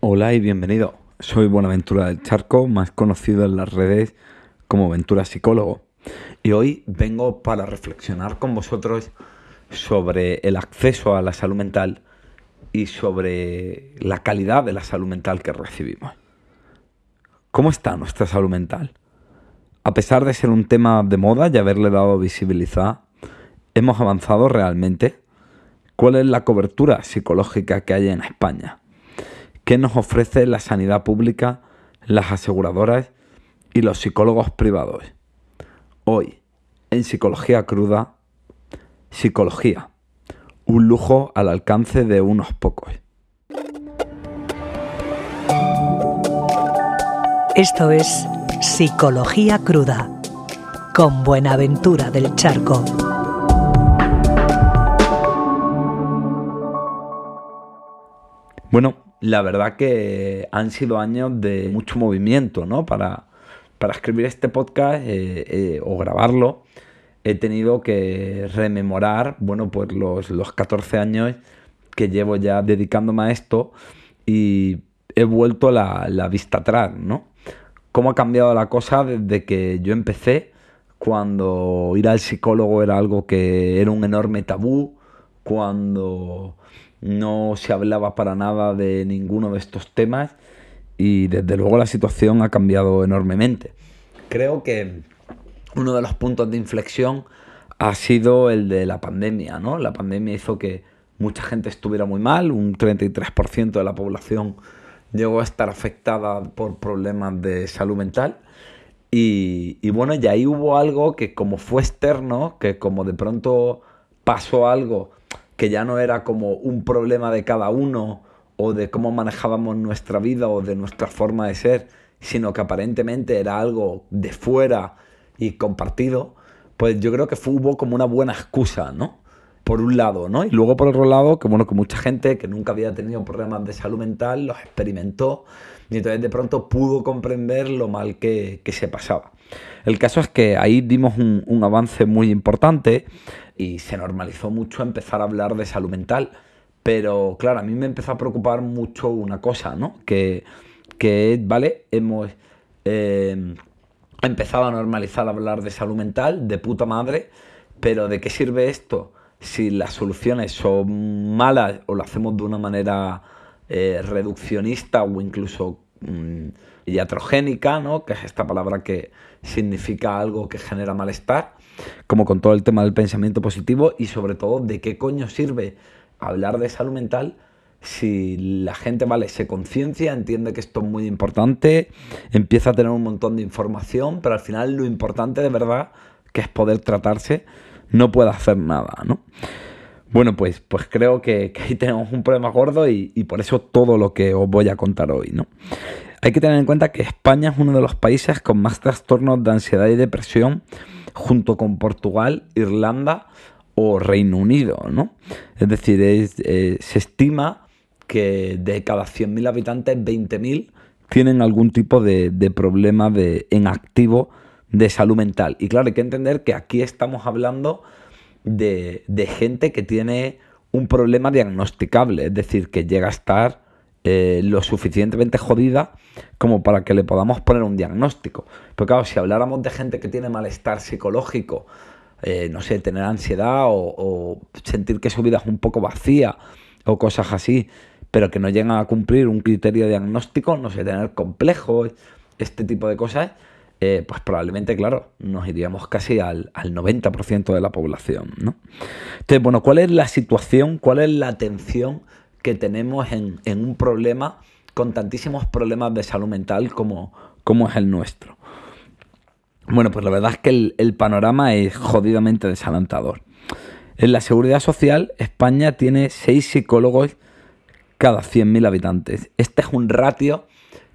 Hola y bienvenido. Soy Buenaventura del Charco, más conocido en las redes como Ventura Psicólogo. Y hoy vengo para reflexionar con vosotros sobre el acceso a la salud mental y sobre la calidad de la salud mental que recibimos. ¿Cómo está nuestra salud mental? A pesar de ser un tema de moda y haberle dado visibilidad, ¿hemos avanzado realmente? ¿Cuál es la cobertura psicológica que hay en España? ¿Qué nos ofrece la sanidad pública, las aseguradoras y los psicólogos privados? Hoy, en Psicología Cruda, Psicología, un lujo al alcance de unos pocos. Esto es Psicología Cruda, con Buenaventura del Charco. Bueno, la verdad que han sido años de mucho movimiento, ¿no? Para, para escribir este podcast eh, eh, o grabarlo, he tenido que rememorar, bueno, pues los, los 14 años que llevo ya dedicándome a esto y he vuelto la, la vista atrás, ¿no? Cómo ha cambiado la cosa desde que yo empecé, cuando ir al psicólogo era algo que era un enorme tabú, cuando no se hablaba para nada de ninguno de estos temas y desde luego la situación ha cambiado enormemente. Creo que uno de los puntos de inflexión ha sido el de la pandemia, ¿no? La pandemia hizo que mucha gente estuviera muy mal, un 33% de la población llegó a estar afectada por problemas de salud mental. Y, y, bueno, y ahí hubo algo que como fue externo, que como de pronto pasó algo que ya no era como un problema de cada uno o de cómo manejábamos nuestra vida o de nuestra forma de ser, sino que aparentemente era algo de fuera y compartido, pues yo creo que fue, hubo como una buena excusa, ¿no? Por un lado, ¿no? Y luego por otro lado, que bueno, que mucha gente que nunca había tenido problemas de salud mental los experimentó y entonces de pronto pudo comprender lo mal que, que se pasaba. El caso es que ahí dimos un, un avance muy importante y se normalizó mucho empezar a hablar de salud mental. Pero claro, a mí me empezó a preocupar mucho una cosa, ¿no? Que, que ¿vale? Hemos eh, empezado a normalizar hablar de salud mental, de puta madre, pero ¿de qué sirve esto si las soluciones son malas o lo hacemos de una manera eh, reduccionista o incluso mmm, iatrogénica, ¿no? Que es esta palabra que significa algo que genera malestar como con todo el tema del pensamiento positivo y sobre todo de qué coño sirve hablar de salud mental si la gente, vale, se conciencia, entiende que esto es muy importante, empieza a tener un montón de información, pero al final lo importante de verdad, que es poder tratarse, no puede hacer nada, ¿no? Bueno, pues, pues creo que, que ahí tenemos un problema gordo y, y, por eso todo lo que os voy a contar hoy, ¿no? Hay que tener en cuenta que España es uno de los países con más trastornos de ansiedad y depresión junto con Portugal, Irlanda o Reino Unido, ¿no? Es decir, eh, se estima que de cada 100.000 habitantes, 20.000 tienen algún tipo de, de problema de, en activo de salud mental. Y claro, hay que entender que aquí estamos hablando de, de gente que tiene un problema diagnosticable, es decir, que llega a estar eh, lo suficientemente jodida como para que le podamos poner un diagnóstico. Pero claro, si habláramos de gente que tiene malestar psicológico, eh, no sé, tener ansiedad o, sentir que su vida es un poco vacía o cosas así, pero que no llegan a cumplir un criterio diagnóstico, no sé, tener complejos, este tipo de cosas, eh, pues probablemente, claro, nos iríamos casi al, al 90% de la población, ¿no? Entonces, bueno, ¿cuál es la situación, cuál es la atención que tenemos en, un problema con tantísimos problemas de salud mental como, es el nuestro. Bueno, pues la verdad es que el, el, panorama es jodidamente desalentador. En la seguridad social, España tiene 6 psicólogos cada 100.000 habitantes. Este es un ratio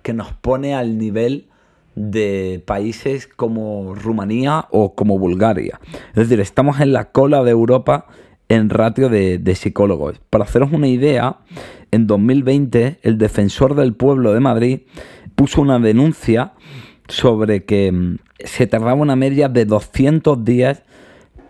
que nos pone al nivel de países como Rumanía o como Bulgaria. Es decir, estamos en la cola de Europa en ratio de, psicólogos. Para haceros una idea, en 2020 el defensor del pueblo de Madrid puso una denuncia sobre que mm, se tardaba una media de 200 días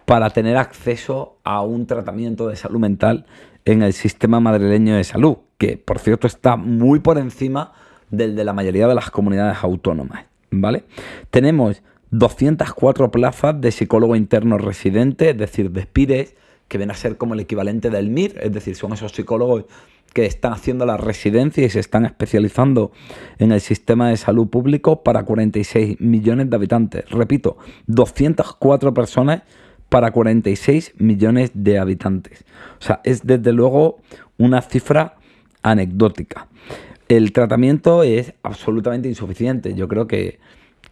para tener acceso a un tratamiento de salud mental en el sistema madrileño de salud, que por cierto está muy por encima del de la mayoría de las comunidades autónomas, ¿vale? Tenemos 204 plazas de psicólogo interno residente, es decir, de SPIRES, que viene a ser como el equivalente del MIR, es decir, son esos psicólogos que están haciendo la residencia y se están especializando en el sistema de salud público para 46 millones de habitantes. Repito, 204 personas para 46 millones de habitantes. O sea, es desde luego una cifra anecdótica. El tratamiento es absolutamente insuficiente. Yo creo que,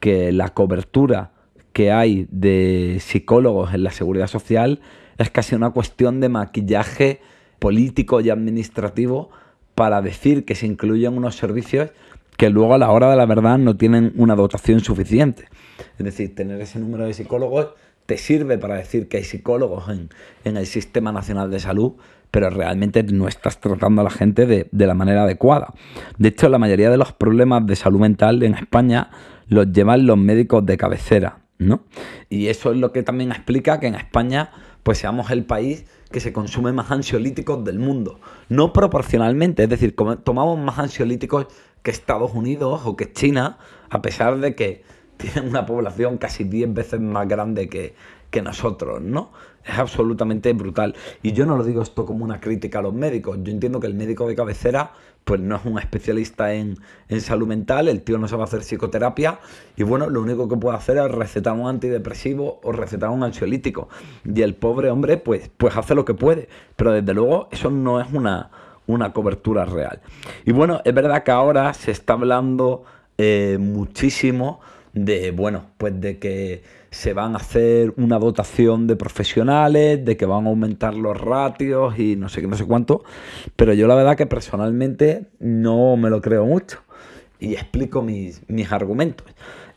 que la cobertura que hay de psicólogos en la seguridad social es casi una cuestión de maquillaje político y administrativo para decir que se incluyen unos servicios que luego a la hora de la verdad no tienen una dotación suficiente. Es decir, tener ese número de psicólogos te sirve para decir que hay psicólogos en, el Sistema Nacional de Salud, pero realmente no estás tratando a la gente de, de, la manera adecuada. De hecho, la mayoría de los problemas de salud mental en España los llevan los médicos de cabecera, ¿no? Y eso es lo que también explica que en España pues seamos el país que se consume más ansiolíticos del mundo. No proporcionalmente, es decir, tomamos más ansiolíticos que Estados Unidos o que China, a pesar de que tienen una población casi 10 veces más grande que, que nosotros, ¿no? Es absolutamente brutal. Y yo no lo digo esto como una crítica a los médicos. Yo entiendo que el médico de cabecera, pues no es un especialista en, salud mental, el tío no sabe hacer psicoterapia y bueno, lo único que puede hacer es recetar un antidepresivo o recetar un ansiolítico. Y el pobre hombre, pues, pues hace lo que puede. Pero desde luego eso no es una, una cobertura real. Y bueno, es verdad que ahora se está hablando eh, muchísimo de, bueno, pues de que se van a hacer una dotación de profesionales, de que van a aumentar los ratios y no sé qué, no sé cuánto, pero yo la verdad que personalmente no me lo creo mucho y explico mis, mis argumentos.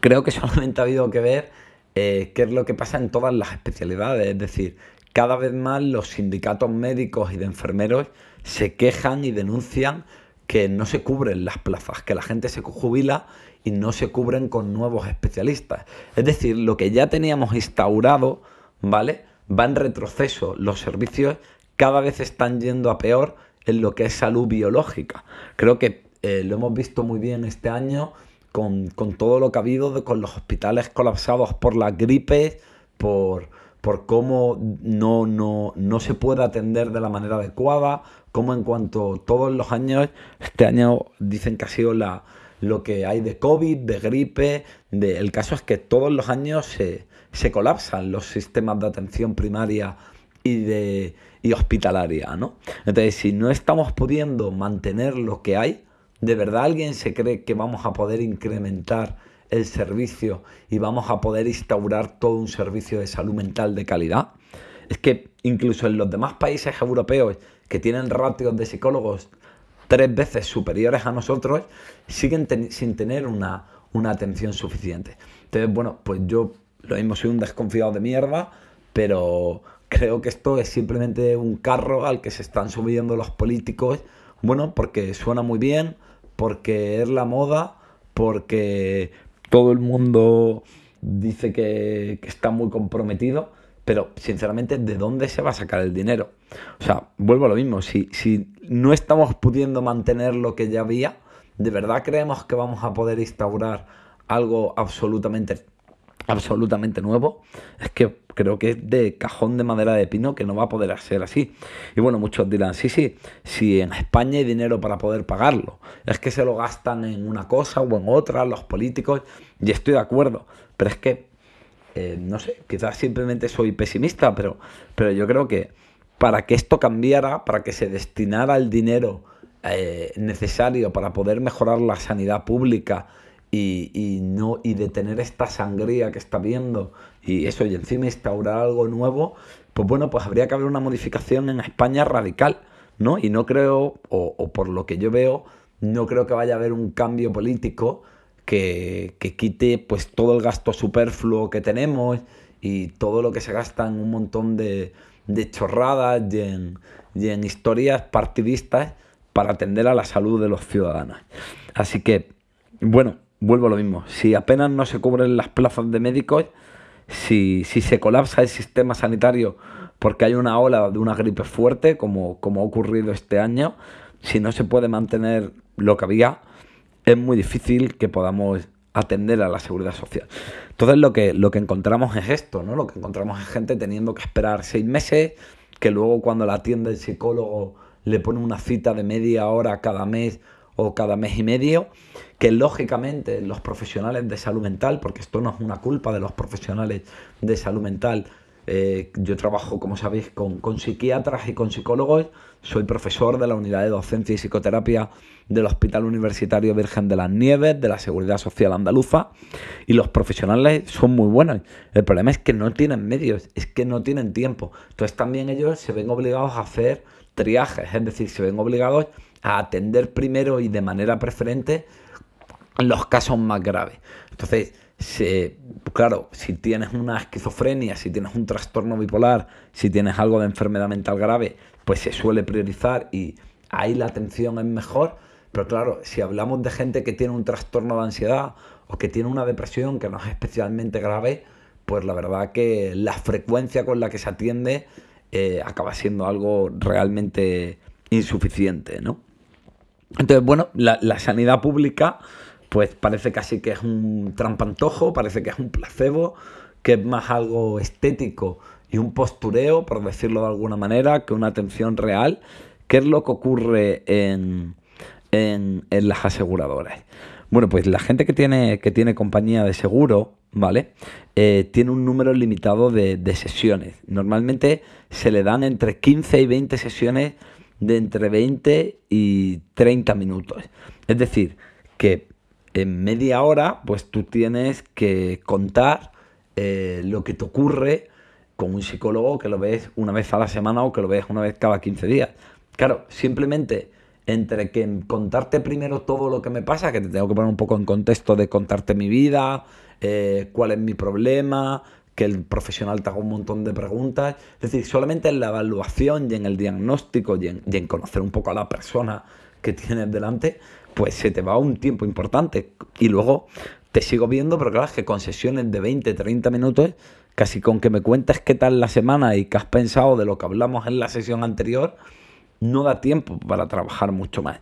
Creo que solamente ha habido que ver eh, qué es lo que pasa en todas las especialidades, es decir, cada vez más los sindicatos médicos y de enfermeros se quejan y denuncian que no se cubren las plazas, que la gente se jubila y no se cubren con nuevos especialistas. Es decir, lo que ya teníamos instaurado, ¿vale? Va en retroceso. Los servicios cada vez están yendo a peor en lo que es salud biológica. Creo que eh, lo hemos visto muy bien este año con, todo lo que ha habido con los hospitales colapsados por las gripes, por, por cómo no, no, no se puede atender de la manera adecuada, cómo en cuanto todos los años, este año dicen que ha sido la, lo que hay de COVID, de gripe. De... El caso es que todos los años se, colapsan los sistemas de atención primaria y, de, y hospitalaria, ¿no? Entonces, si no estamos pudiendo mantener lo que hay, ¿de verdad alguien se cree que vamos a poder incrementar el servicio y vamos a poder instaurar todo un servicio de salud mental de calidad? Es que incluso en los demás países europeos que tienen ratios de psicólogos tres veces superiores a nosotros, siguen sin tener una, atención suficiente. Entonces, bueno, pues yo lo mismo soy un desconfiado de mierda, pero creo que esto es simplemente un carro al que se están subiendo los políticos, bueno, porque suena muy bien, porque es la moda, porque todo el mundo dice que está muy comprometido pero, sinceramente, ¿de dónde se va a sacar el dinero? O sea, vuelvo a lo mismo. Si, si no estamos pudiendo mantener lo que ya había, ¿de verdad creemos que vamos a poder instaurar algo absolutamente, absolutamente nuevo? Es que creo que es de cajón de madera de pino que no va a poder ser así. Y bueno, muchos dirán, sí, sí, si en España hay dinero para poder pagarlo, es que se lo gastan en una cosa o en otra los políticos, y estoy de acuerdo, pero es que eh, no sé, quizás simplemente soy pesimista, pero, pero yo creo que para que esto cambiara, para que se destinara el dinero eh, necesario para poder mejorar la sanidad pública y, no, y detener esta sangría que está viendo y eso, y encima instaurar algo nuevo, pues bueno, pues habría que haber una modificación en España radical, ¿no? Y no creo, o, o por lo que yo veo, no creo que vaya a haber un cambio político que, quite pues todo el gasto superfluo que tenemos y todo lo que se gasta en un montón de, chorradas y en, historias partidistas para atender a la salud de los ciudadanos. Así que, bueno, vuelvo a lo mismo. Si apenas no se cubren las plazas de médicos, si, si se colapsa el sistema sanitario porque hay una ola de una gripe fuerte, como, como ha ocurrido este año, si no se puede mantener lo que había, es muy difícil que podamos atender a la seguridad social. Entonces lo que, lo que encontramos es esto, ¿no? Lo que encontramos es gente teniendo que esperar seis meses, que luego cuando la atiende el psicólogo le pone una cita de media hora cada mes o cada mes y medio, que lógicamente los profesionales de salud mental, porque esto no es una culpa de los profesionales de salud mental, eh, yo trabajo, como sabéis, con, con, psiquiatras y con psicólogos. Soy profesor de la unidad de docencia y psicoterapia del Hospital Universitario Virgen de las Nieves, de la Seguridad Social Andaluza. Y los profesionales son muy buenos. El problema es que no tienen medios, es que no tienen tiempo. Entonces también ellos se ven obligados a hacer triajes, es decir, se ven obligados a atender primero y de manera preferente los casos más graves. Entonces, claro, si tienes una esquizofrenia, si tienes un trastorno bipolar, si tienes algo de enfermedad mental grave, pues se suele priorizar y ahí la atención es mejor. Pero claro, si hablamos de gente que tiene un trastorno de ansiedad o que tiene una depresión que no es especialmente grave, pues la verdad que la frecuencia con la que se atiende eh, acaba siendo algo realmente insuficiente, ¿no? Entonces, bueno, la, la sanidad pública pues parece casi que es un trampantojo, parece que es un placebo, que es más algo estético y un postureo, por decirlo de alguna manera, que una atención real. ¿Qué es lo que ocurre en, en, las aseguradoras? Bueno, pues la gente que tiene, que tiene compañía de seguro, ¿vale? Eh, tiene un número limitado de, sesiones. Normalmente se le dan entre 15 y 20 sesiones de entre 20 y 30 minutos. Es decir, que en media hora, pues tú tienes que contar eh, lo que te ocurre con un psicólogo que lo ves una vez a la semana o que lo ves una vez cada 15 días. Claro, simplemente entre que contarte primero todo lo que me pasa, que te tengo que poner un poco en contexto de contarte mi vida, eh, cuál es mi problema, que el profesional te haga un montón de preguntas. Es decir, solamente en la evaluación y en el diagnóstico y en, y en conocer un poco a la persona que tienes delante, pues se te va un tiempo importante. Y luego te sigo viendo, pero claro, es que con sesiones de 20, 30 minutos, casi con que me cuentes qué tal la semana y qué has pensado de lo que hablamos en la sesión anterior, no da tiempo para trabajar mucho más.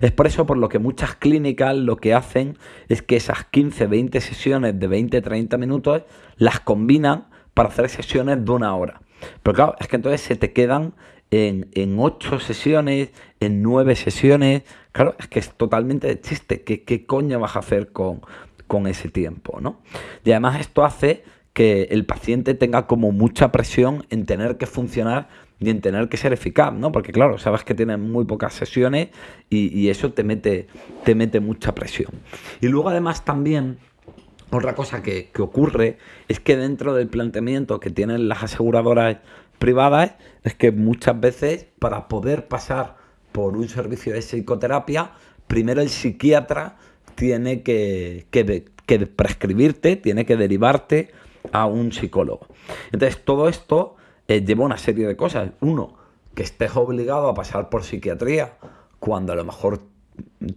Es por eso por lo que muchas clínicas lo que hacen es que esas 15, 20 sesiones de 20, 30 minutos las combinan para hacer sesiones de una hora. Pero claro, es que entonces se te quedan en, en 8 sesiones, en 9 sesiones, Claro, es que es totalmente de chiste. ¿Qué, qué coño vas a hacer con, con ese tiempo? ¿no? Y además esto hace que el paciente tenga como mucha presión en tener que funcionar y en tener que ser eficaz, ¿no? Porque claro, sabes que tienes muy pocas sesiones y, eso te mete, te mete mucha presión. Y luego además también otra cosa que, que, ocurre es que dentro del planteamiento que tienen las aseguradoras privadas es que muchas veces para poder pasar por un servicio de psicoterapia, primero el psiquiatra tiene que, prescribirte, tiene que derivarte a un psicólogo. Entonces, todo esto eh, lleva una serie de cosas. Uno, que estés obligado a pasar por psiquiatría cuando a lo mejor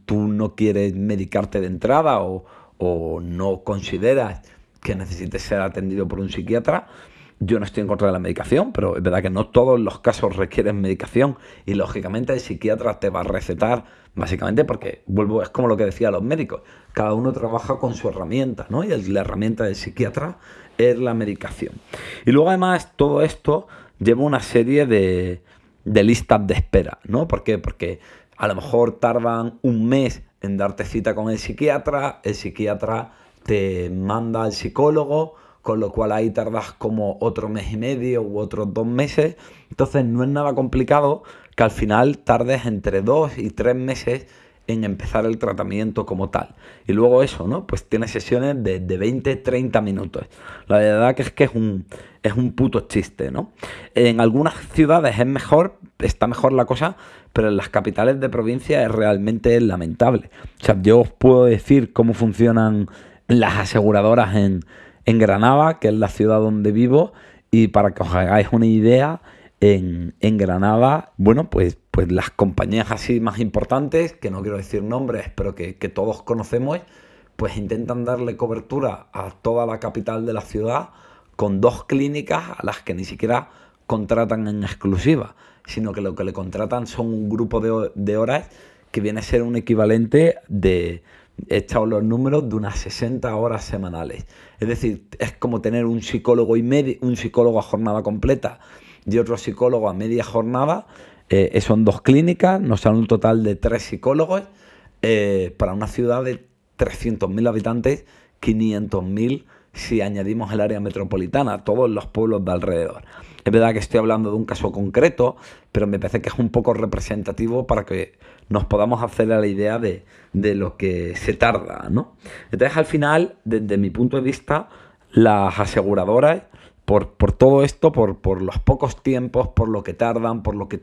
tú no quieres medicarte de entrada o, o no consideras que necesites ser atendido por un psiquiatra. Yo no estoy en contra de la medicación, pero es verdad que no todos los casos requieren medicación y lógicamente el psiquiatra te va a recetar básicamente porque, vuelvo, es como lo que decía los médicos, cada uno trabaja con su herramienta, ¿no? Y la herramienta del psiquiatra es la medicación. Y luego además todo esto lleva una serie de, de listas de espera, ¿no? ¿Por qué? Porque a lo mejor tardan un mes en darte cita con el psiquiatra, el psiquiatra te manda al psicólogo, con lo cual ahí tardas como otro mes y medio u otros dos meses. Entonces no es nada complicado que al final tardes entre dos y tres meses en empezar el tratamiento como tal. Y luego eso, ¿no? Pues tienes sesiones de, de 20, 30 minutos. La verdad que es que es un, es un puto chiste, ¿no? En algunas ciudades es mejor, está mejor la cosa, pero en las capitales de provincia es realmente lamentable. O sea, yo os puedo decir cómo funcionan las aseguradoras en, en Granada, que es la ciudad donde vivo, y para que os hagáis una idea, en, Granada, bueno, pues, pues las compañías así más importantes, que no quiero decir nombres, pero que, todos conocemos, pues intentan darle cobertura a toda la capital de la ciudad con dos clínicas a las que ni siquiera contratan en exclusiva, sino que lo que le contratan son un grupo de, de horas que viene a ser un equivalente de, he echado los números, de unas 60 horas semanales. Es decir, es como tener un psicólogo y medio, un psicólogo a jornada completa y otro psicólogo a media jornada. Eh, son dos clínicas, nos sale un total de tres psicólogos eh, para una ciudad de 300.000 habitantes, 500.000 si añadimos el área metropolitana, todos los pueblos de alrededor. Es verdad que estoy hablando de un caso concreto, pero me parece que es un poco representativo para que nos podamos hacer la idea de, lo que se tarda, ¿no? Entonces, al final, desde mi punto de vista, las aseguradoras, por, todo esto, por, por los pocos tiempos, por lo que tardan, por lo que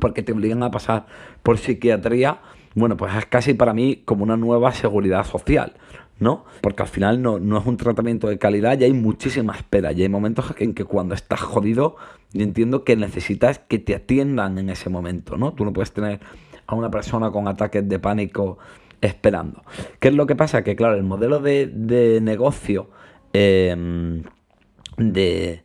porque te obligan a pasar por psiquiatría, bueno, pues es casi para mí como una nueva seguridad social. ¿no? Porque al final no, es un tratamiento de calidad y hay muchísima espera. Y hay momentos en que cuando estás jodido, yo entiendo que necesitas que te atiendan en ese momento, ¿no? Tú no puedes tener a una persona con ataques de pánico esperando. ¿Qué es lo que pasa? Que claro, el modelo de, negocio em, de,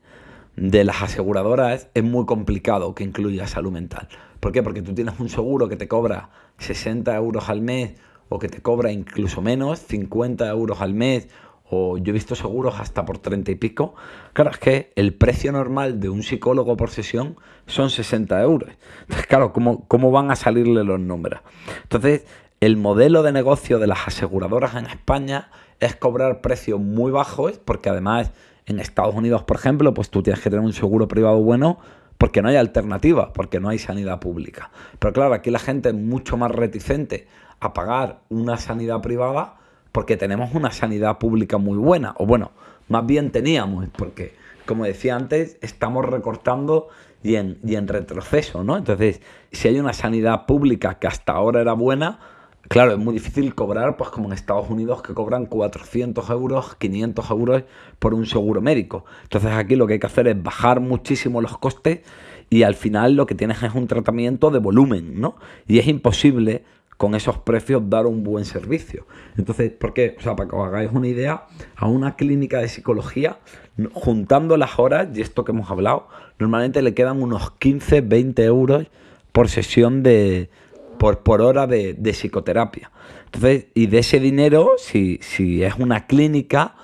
de las aseguradoras es muy complicado que incluya salud mental. ¿Por qué? Porque tú tienes un seguro que te cobra 60 euros al mes o que te cobra incluso menos, 50 euros al mes, o yo he visto seguros hasta por 30 y pico. Claro, es que el precio normal de un psicólogo por sesión son 60 euros. Entonces, claro, ¿cómo, cómo van a salirle los números? Entonces, el modelo de negocio de las aseguradoras en España es cobrar precios muy bajos, porque además en Estados Unidos, por ejemplo, pues tú tienes que tener un seguro privado bueno porque no hay alternativa, porque no hay sanidad pública. Pero claro, aquí la gente es mucho más reticente a pagar una sanidad privada porque tenemos una sanidad pública muy buena. O bueno, más bien teníamos, porque como decía antes, estamos recortando y en, y en retroceso, ¿no? Entonces, si hay una sanidad pública que hasta ahora era buena, claro, es muy difícil cobrar, pues como en Estados Unidos, que cobran 400 euros, 500 euros por un seguro médico. Entonces aquí lo que hay que hacer es bajar muchísimo los costes y al final lo que tienes es un tratamiento de volumen, ¿no? Y es imposible con esos precios dar un buen servicio. Entonces, ¿por qué? O sea, para que os hagáis una idea, a una clínica de psicología, juntando las horas y esto que hemos hablado, normalmente le quedan unos 15, 20 euros por sesión de, por, por hora de, psicoterapia. Entonces, y de ese dinero, si, si es una clínica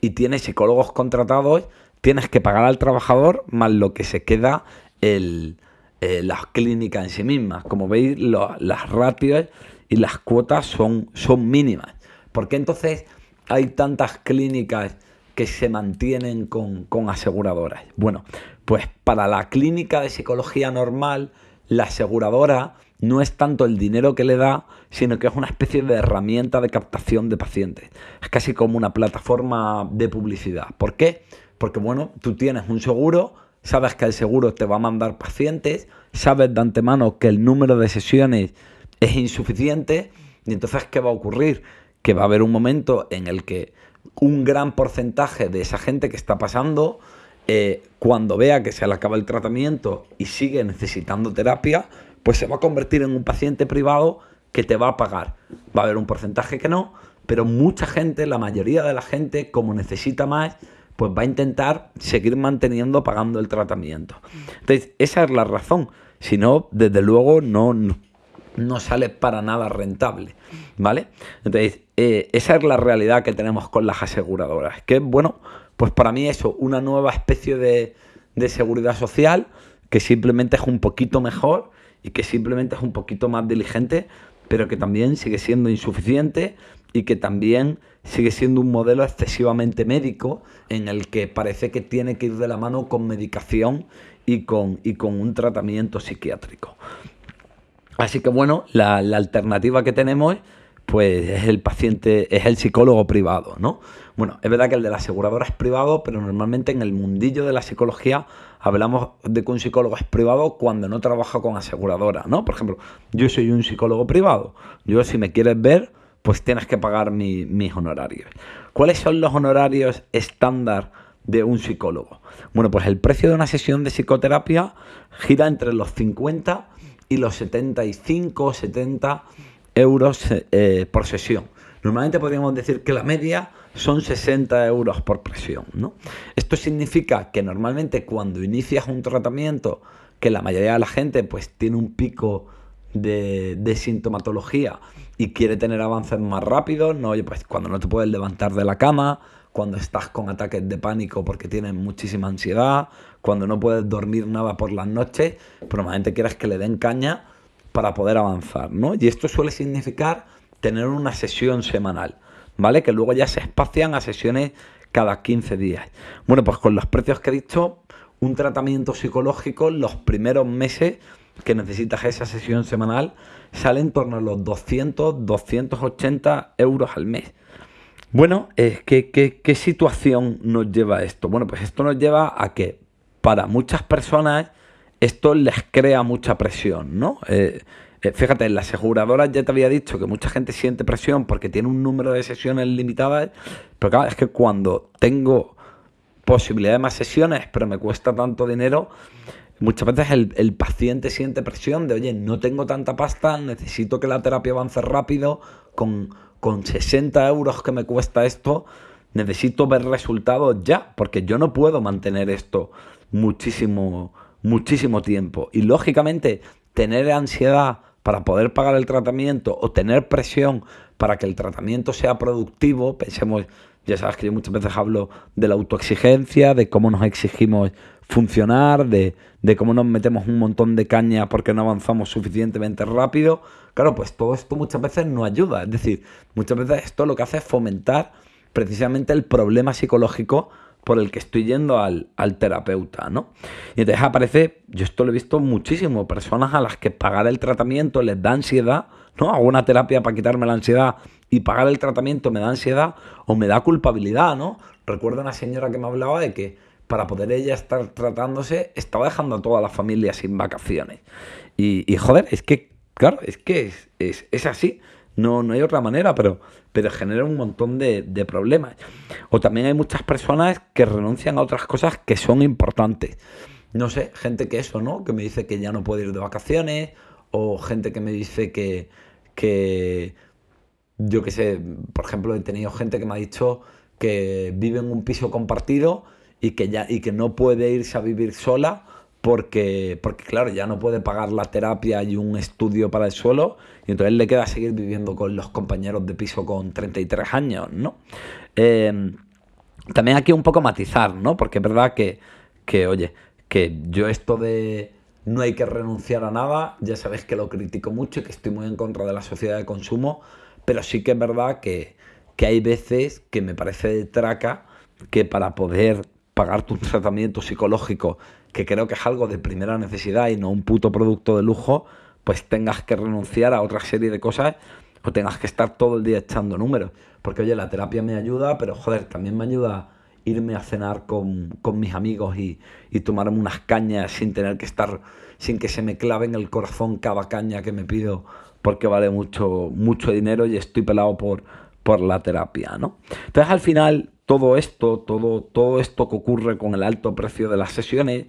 y tiene psicólogos contratados, tienes que pagar al trabajador más lo que se queda el, eh, las clínicas en sí mismas. Como veis, las ratios y las cuotas son, son mínimas. ¿Por qué entonces hay tantas clínicas que se mantienen con, con aseguradoras? Bueno, pues para la clínica de psicología normal, la aseguradora no es tanto el dinero que le da, sino que es una especie de herramienta de captación de pacientes. Es casi como una plataforma de publicidad. ¿Por qué? Porque bueno, tú tienes un seguro, sabes que el seguro te va a mandar pacientes, sabes de antemano que el número de sesiones es insuficiente y entonces ¿qué va a ocurrir? Que va a haber un momento en el que un gran porcentaje de esa gente que está pasando, eh, cuando vea que se le acaba el tratamiento y sigue necesitando terapia, pues se va a convertir en un paciente privado que te va a pagar. Va a haber un porcentaje que no, pero mucha gente, la mayoría de la gente, como necesita más, pues va a intentar seguir manteniendo pagando el tratamiento. Entonces, esa es la razón. Si no, desde luego no, no, sale para nada rentable. ¿Vale? Entonces, eh, esa es la realidad que tenemos con las aseguradoras. Que bueno, pues para mí eso, una nueva especie de, de seguridad social que simplemente es un poquito mejor y que simplemente es un poquito más diligente, pero que también sigue siendo insuficiente y que también sigue siendo un modelo excesivamente médico en el que parece que tiene que ir de la mano con medicación y con, y con un tratamiento psiquiátrico. Así que bueno, la, alternativa que tenemos pues es el paciente, es el psicólogo privado, ¿no? Bueno, es verdad que el de la aseguradora es privado, pero normalmente en el mundillo de la psicología hablamos de que un psicólogo es privado cuando no trabaja con aseguradora, ¿no? Por ejemplo, yo soy un psicólogo privado. Yo si me quieres ver, pues tienes que pagar mis honorarios. ¿Cuáles son los honorarios estándar de un psicólogo? Bueno, pues el precio de una sesión de psicoterapia gira entre los 50 y los 75 70 euros eh, por sesión. Normalmente podríamos decir que la media son 60 euros por presión. ¿no? Esto significa que normalmente cuando inicias un tratamiento, que la mayoría de la gente pues tiene un pico de, de sintomatología y quiere tener avances más rápidos, ¿no? pues cuando no te puedes levantar de la cama, cuando estás con ataques de pánico porque tienes muchísima ansiedad, cuando no puedes dormir nada por las noches, probablemente quieras que le den caña para poder avanzar, ¿no? Y esto suele significar tener una sesión semanal, ¿vale? Que luego ya se espacian a sesiones cada 15 días. Bueno, pues con los precios que he dicho, un tratamiento psicológico, los primeros meses que necesitas esa sesión semanal, sale en torno a los 200, 280 euros al mes. Bueno, ¿qué, qué, situación nos lleva esto? Bueno, pues esto nos lleva a que para muchas personas esto les crea mucha presión, ¿no? Eh, eh, fíjate, en las aseguradoras ya te había dicho que mucha gente siente presión porque tiene un número de sesiones limitadas, pero claro, es que cuando tengo posibilidad de más sesiones, pero me cuesta tanto dinero, muchas veces el, el, paciente siente presión de, oye, no tengo tanta pasta, necesito que la terapia avance rápido, con, con 60 euros que me cuesta esto, necesito ver resultados ya, porque yo no puedo mantener esto muchísimo, muchísimo tiempo. Y lógicamente, tener ansiedad para poder pagar el tratamiento o tener presión para que el tratamiento sea productivo, pensemos, ya sabes que yo muchas veces hablo de la autoexigencia, de cómo nos exigimos funcionar, de, de cómo nos metemos un montón de caña porque no avanzamos suficientemente rápido. Claro, pues todo esto muchas veces no ayuda. Es decir, muchas veces esto lo que hace es fomentar precisamente el problema psicológico por el que estoy yendo al, terapeuta, ¿no? Y entonces aparece, yo esto lo he visto muchísimo, personas a las que pagar el tratamiento les da ansiedad, ¿no? Hago una terapia para quitarme la ansiedad y pagar el tratamiento me da ansiedad o me da culpabilidad, ¿no? Recuerdo una señora que me hablaba de que para poder ella estar tratándose, estaba dejando a toda la familia sin vacaciones. Y, joder, es que, claro, es que es, así. No, no hay otra manera, pero, pero genera un montón de, de, problemas. O también hay muchas personas que renuncian a otras cosas que son importantes. No sé, gente que eso, ¿no? Que me dice que ya no puede ir de vacaciones, o gente que me dice que, que yo qué sé, por ejemplo, he tenido gente que me ha dicho que vive en un piso compartido y que, ya, y que no puede irse a vivir sola porque, porque, claro, ya no puede pagar la terapia y un estudio para el suelo, y entonces le queda seguir viviendo con los compañeros de piso con 33 años, ¿no? Em, también aquí un poco matizar, ¿no? Porque es verdad que, que, oye, que yo esto de no hay que renunciar a nada, ya sabéis que lo critico mucho y que estoy muy en contra de la sociedad de consumo, pero sí que es verdad que, que hay veces que me parece de traca que para poder pagarte un tratamiento psicológico que creo que es algo de primera necesidad y no un puto producto de lujo, pues tengas que renunciar a otra serie de cosas o tengas que estar todo el día echando números. Porque oye, la terapia me ayuda, pero joder, también me ayuda irme a cenar con, mis amigos y, y, tomarme unas cañas sin tener que estar, sin que se me clave en el corazón cada caña que me pido porque vale mucho, mucho dinero y estoy pelado por, por la terapia, ¿no? Entonces al final todo esto, todo, todo esto que ocurre con el alto precio de las sesiones,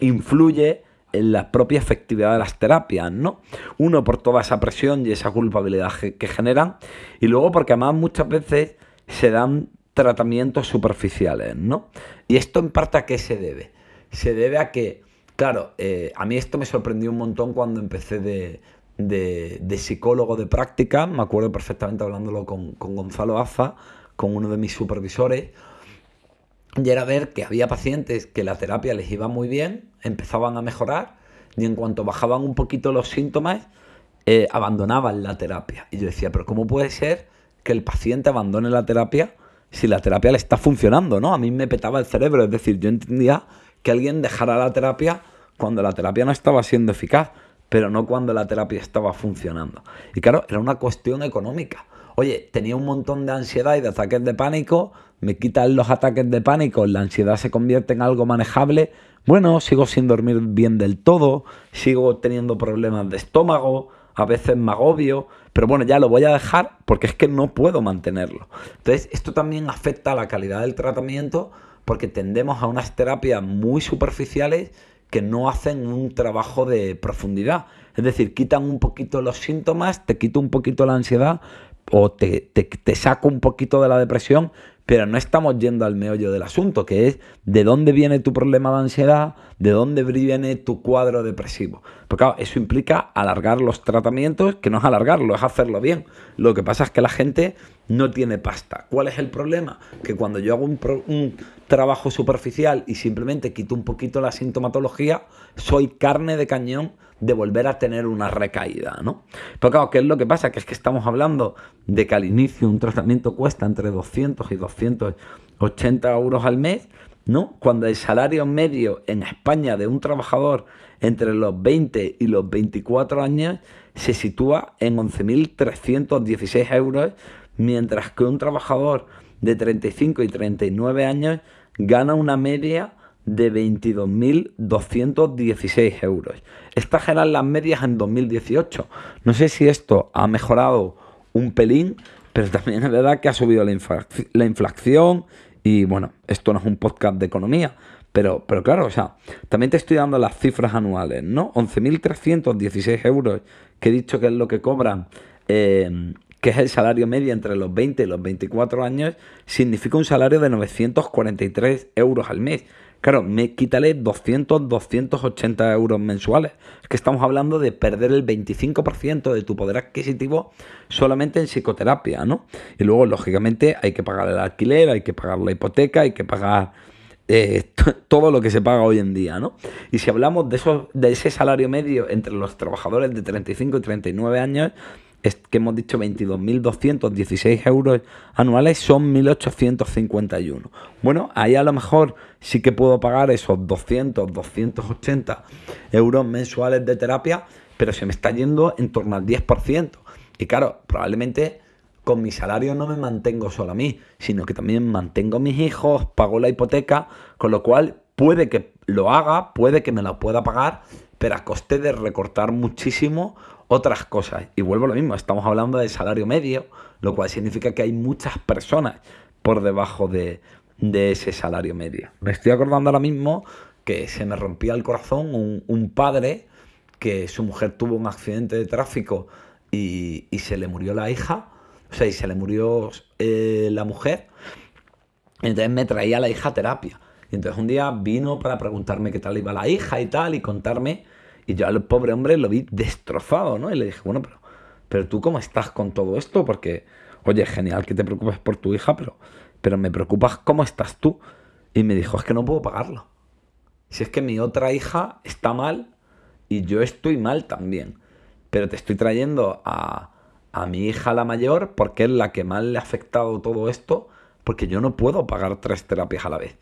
influye la propia efectividad de las terapias, ¿no? Uno, por toda esa presión y esa culpabilidad que, generan, y luego porque además muchas veces se dan tratamientos superficiales, ¿no? Y esto en parte a qué se debe? Se debe a que, claro, eh, a mí esto me sorprendió un montón cuando empecé de, de, psicólogo de práctica, me acuerdo perfectamente hablándolo con, con Gonzalo Aza, con uno de mis supervisores, y era ver que había pacientes que la terapia les iba muy bien, empezaban a mejorar, y en cuanto bajaban un poquito los síntomas, eh, abandonaban la terapia. Y yo decía, pero ¿cómo puede ser que el paciente abandone la terapia si la terapia le está funcionando? ¿no? A mí me petaba el cerebro, es decir, yo entendía que alguien dejara la terapia cuando la terapia no estaba siendo eficaz, pero no cuando la terapia estaba funcionando. Y claro, era una cuestión económica. Oye, tenía un montón de ansiedad y de ataques de pánico, me quitan los ataques de pánico, la ansiedad se convierte en algo manejable, bueno, sigo sin dormir bien del todo, sigo teniendo problemas de estómago, a veces me agobio, pero bueno, ya lo voy a dejar porque es que no puedo mantenerlo. Entonces, esto también afecta a la calidad del tratamiento porque tendemos a unas terapias muy superficiales que no hacen un trabajo de profundidad. Es decir, quitan un poquito los síntomas, te quito un poquito la ansiedad, o te, te, te saco un poquito de la depresión, pero no estamos yendo al meollo del asunto, que es de dónde viene tu problema de ansiedad, de dónde viene tu cuadro depresivo. Porque claro, eso implica alargar los tratamientos, que no es alargarlo, es hacerlo bien. Lo que pasa es que la gente no tiene pasta. ¿Cuál es el problema? Que cuando yo hago un, trabajo superficial y simplemente quito un poquito la sintomatología, soy carne de cañón de volver a tener una recaída, ¿no? Pero claro, ¿qué es lo que pasa? Que es que estamos hablando de que al inicio un tratamiento cuesta entre 200 y 280 euros al mes, ¿no? Cuando el salario medio en España de un trabajador entre los 20 y los 24 años se sitúa en 11.316 euros, mientras que un trabajador de 35 y 39 años gana una media de 22.216 euros. Estas eran las medias en 2018. No sé si esto ha mejorado un pelín, pero también es verdad que ha subido la, inflación y bueno, esto no es un podcast de economía, pero, pero claro, o sea, también te estoy dando las cifras anuales, ¿no? 11.316 euros, que he dicho que es lo que cobran, eh, que es el salario medio entre los 20 y los 24 años, significa un salario de 943 euros al mes. Claro, me quítale 200, 280 euros mensuales. Es que estamos hablando de perder el 25% de tu poder adquisitivo solamente en psicoterapia, ¿no? Y luego, lógicamente, hay que pagar el alquiler, hay que pagar la hipoteca, hay que pagar eh, todo lo que se paga hoy en día, ¿no? Y si hablamos de, eso, de ese salario medio entre los trabajadores de 35 y 39 años, que hemos dicho 22.216 euros anuales son 1.851. Bueno, ahí a lo mejor sí que puedo pagar esos 200, 280 euros mensuales de terapia, pero se me está yendo en torno al 10%. Y claro, probablemente con mi salario no me mantengo solo a mí, sino que también mantengo a mis hijos, pago la hipoteca, con lo cual puede que lo haga, puede que me lo pueda pagar, pero a coste de recortar muchísimo otras cosas. Y vuelvo a lo mismo, estamos hablando de salario medio, lo cual significa que hay muchas personas por debajo de, ese salario medio. Me estoy acordando ahora mismo que se me rompía el corazón un, padre que su mujer tuvo un accidente de tráfico y, se le murió la hija, o sea, y se le murió eh, la mujer. Entonces me traía la hija a terapia. Y entonces un día vino para preguntarme qué tal iba la hija y tal, y contarme y yo al pobre hombre lo vi destrozado, ¿no? Y le dije, bueno, pero, pero tú cómo estás con todo esto? Porque, oye, genial que te preocupes por tu hija, pero, pero me preocupas cómo estás tú. Y me dijo, es que no puedo pagarlo. Si es que mi otra hija está mal y yo estoy mal también. Pero te estoy trayendo a, a mi hija la mayor porque es la que más le ha afectado todo esto, porque yo no puedo pagar tres terapias a la vez.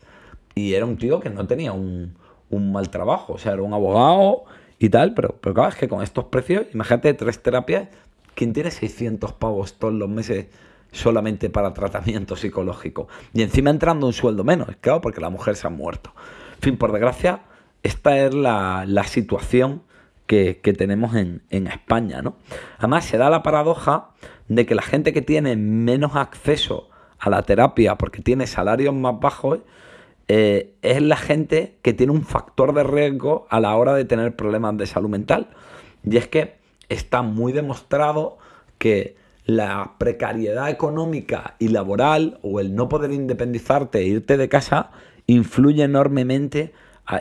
Y era un tío que no tenía un, un mal trabajo, o sea, era un abogado y tal, pero, pero claro, es que con estos precios, imagínate tres terapias, ¿quién tiene 600 pavos todos los meses solamente para tratamiento psicológico? Y encima entrando un sueldo menos, claro, porque la mujer se ha muerto. En fin, por desgracia, esta es la, situación que, tenemos en, en, España, ¿no? Además, se da la paradoja de que la gente que tiene menos acceso a la terapia porque tiene salarios más bajos, eh, es la gente que tiene un factor de riesgo a la hora de tener problemas de salud mental. Y es que está muy demostrado que la precariedad económica y laboral o el no poder independizarte e irte de casa influye enormemente,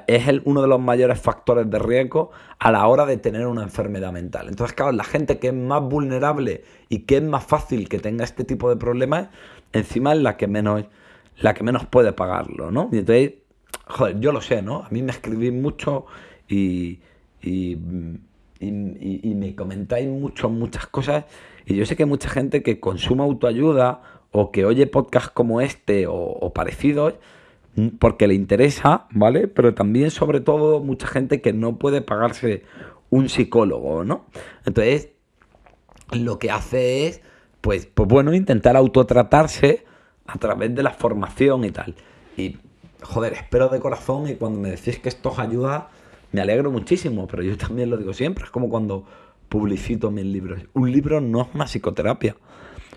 es uno de los mayores factores de riesgo a la hora de tener una enfermedad mental. Entonces, claro, la gente que es más vulnerable y que es más fácil que tenga este tipo de problemas, encima es la que menos la que menos puede pagarlo, ¿no? Y entonces, joder, yo lo sé, ¿no? A mí me escribís mucho y, y, me comentáis mucho, muchas cosas. Y yo sé que mucha gente que consume autoayuda o que oye podcasts como este o, o parecidos porque le interesa, ¿vale? Pero también, sobre todo, mucha gente que no puede pagarse un psicólogo, ¿no? Entonces, lo que hace es, pues, pues bueno, intentar autotratarse a través de la formación y tal. Y, joder, espero de corazón y cuando me decís que esto os ayuda, me alegro muchísimo, pero yo también lo digo siempre, es como cuando publicito mis libros. Un libro no es una psicoterapia.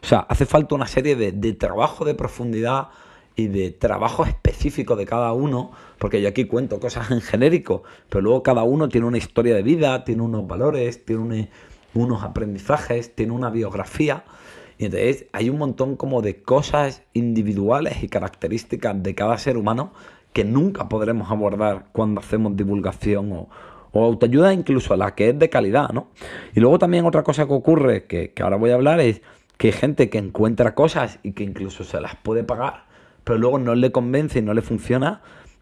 O sea, hace falta una serie de, de trabajo de profundidad y de trabajo específico de cada uno, porque yo aquí cuento cosas en genérico, pero luego cada uno tiene una historia de vida, tiene unos valores, tiene unos aprendizajes, tiene una biografía. Entonces hay un montón como de cosas individuales y características de cada ser humano que nunca podremos abordar cuando hacemos divulgación o, autoayuda incluso la que es de calidad, ¿no? Y luego también otra cosa que ocurre, que, que ahora voy a hablar, es que hay gente que encuentra cosas y que incluso se las puede pagar, pero luego no le convence y no le funciona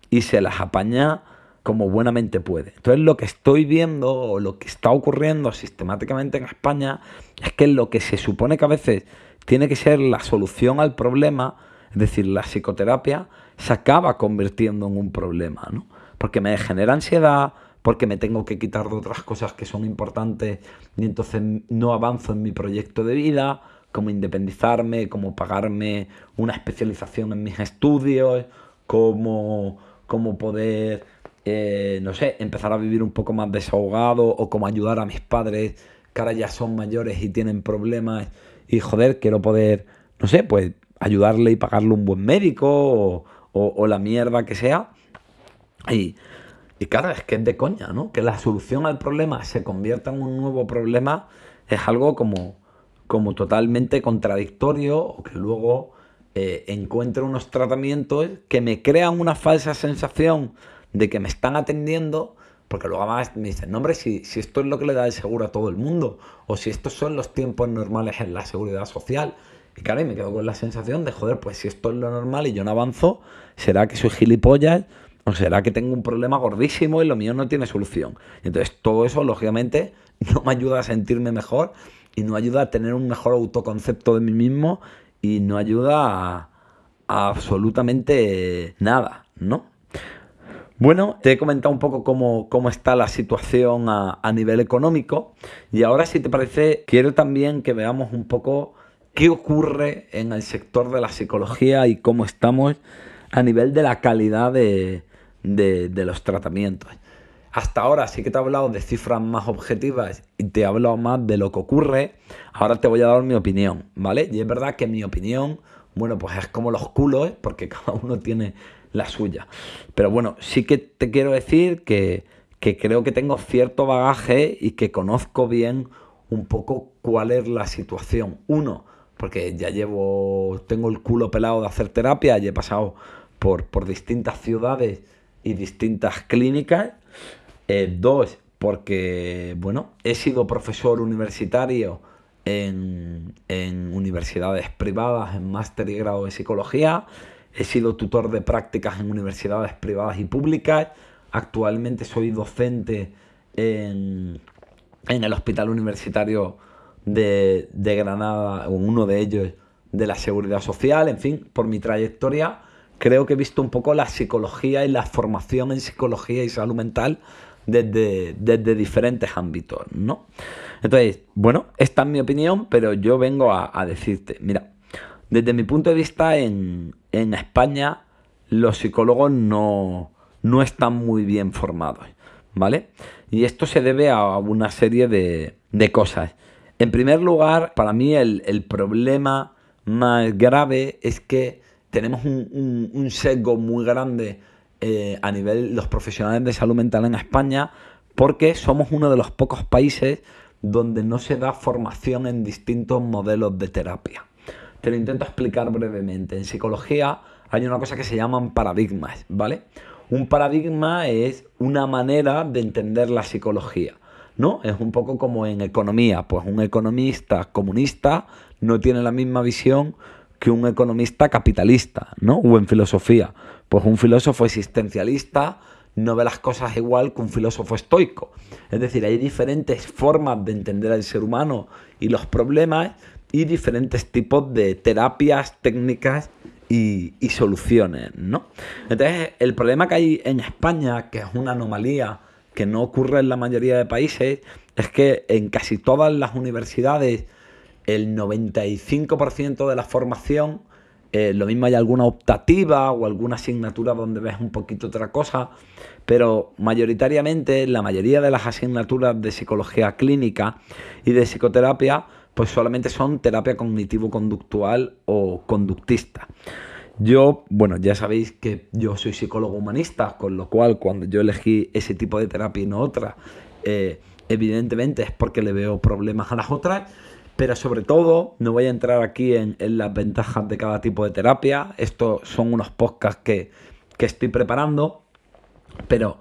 y se las apaña como buenamente puede. Entonces lo que estoy viendo o lo que está ocurriendo sistemáticamente en España es que lo que se supone que a veces tiene que ser la solución al problema, es decir, la psicoterapia, se acaba convirtiendo en un problema, ¿no? Porque me genera ansiedad, porque me tengo que quitar de otras cosas que son importantes y entonces no avanzo en mi proyecto de vida, como independizarme, como pagarme una especialización en mis estudios, como, como poder, eh, no sé, empezar a vivir un poco más desahogado o como ayudar a mis padres que ahora ya son mayores y tienen problemas y joder, quiero poder, no sé, pues ayudarle y pagarle un buen médico o, la mierda que sea. Y, y claro, es que es de coña, ¿no? Que la solución al problema se convierta en un nuevo problema es algo como, como totalmente contradictorio o que luego eh, encuentre unos tratamientos que me crean una falsa sensación de que me están atendiendo, porque luego además me dicen, no hombre, si, si esto es lo que le da el seguro a todo el mundo, o si estos son los tiempos normales en la seguridad social, y claro, y me quedo con la sensación de, joder, pues si esto es lo normal y yo no avanzo, ¿será que soy gilipollas? ¿O será que tengo un problema gordísimo y lo mío no tiene solución? Entonces todo eso, lógicamente, no me ayuda a sentirme mejor y no ayuda a tener un mejor autoconcepto de mí mismo y no ayuda a, absolutamente nada, ¿no? Bueno, te he comentado un poco cómo, cómo está la situación a, nivel económico y ahora si te parece quiero también que veamos un poco qué ocurre en el sector de la psicología y cómo estamos a nivel de la calidad de, de, de los tratamientos. Hasta ahora sí que te he hablado de cifras más objetivas y te he hablado más de lo que ocurre. Ahora te voy a dar mi opinión, ¿vale? Y es verdad que mi opinión, bueno, pues es como los culos, ¿eh? porque cada uno tiene la suya. Pero bueno, sí que te quiero decir que, que creo que tengo cierto bagaje y que conozco bien un poco cuál es la situación. Uno, porque ya llevo, tengo el culo pelado de hacer terapia, y he pasado por, por distintas ciudades y distintas clínicas eh, dos, porque, bueno, he sido profesor universitario en, universidades privadas, en máster y grado de psicología. He sido tutor de prácticas en universidades privadas y públicas. Actualmente soy docente en, el Hospital Universitario de, de Granada, uno de ellos de la Seguridad Social. En fin, por mi trayectoria creo que he visto un poco la psicología y la formación en psicología y salud mental desde, diferentes ámbitos, ¿no? Entonces, bueno, esta es mi opinión, pero yo vengo a, decirte, mira, desde mi punto de vista en, España los psicólogos no, no están muy bien formados, ¿vale? Y esto se debe a una serie de, cosas. En primer lugar, para mí el, problema más grave es que tenemos un, un sesgo muy grande eh, a nivel los profesionales de salud mental en España porque somos uno de los pocos países donde no se da formación en distintos modelos de terapia. Te lo intento explicar brevemente. En psicología hay una cosa que se llaman paradigmas, ¿vale? Un paradigma es una manera de entender la psicología, ¿no? Es un poco como en economía, pues un economista comunista no tiene la misma visión que un economista capitalista, ¿no? O en filosofía. Pues un filósofo existencialista no ve las cosas igual que un filósofo estoico. Es decir, hay diferentes formas de entender al ser humano y los problemas y diferentes tipos de terapias, técnicas y, soluciones, ¿no? Entonces, el problema que hay en España, que es una anomalía que no ocurre en la mayoría de países, es que en casi todas las universidades el 95% de la formación, eh, lo mismo hay alguna optativa o alguna asignatura donde ves un poquito otra cosa, pero mayoritariamente la mayoría de las asignaturas de psicología clínica y de psicoterapia pues solamente son terapia cognitivo-conductual o conductista. Yo, bueno, ya sabéis que yo soy psicólogo humanista, con lo cual cuando yo elegí ese tipo de terapia y no otra, eh, evidentemente es porque le veo problemas a las otras Pero sobre todo, no voy a entrar aquí en, las ventajas de cada tipo de terapia. Estos son unos podcasts que, que estoy preparando. Pero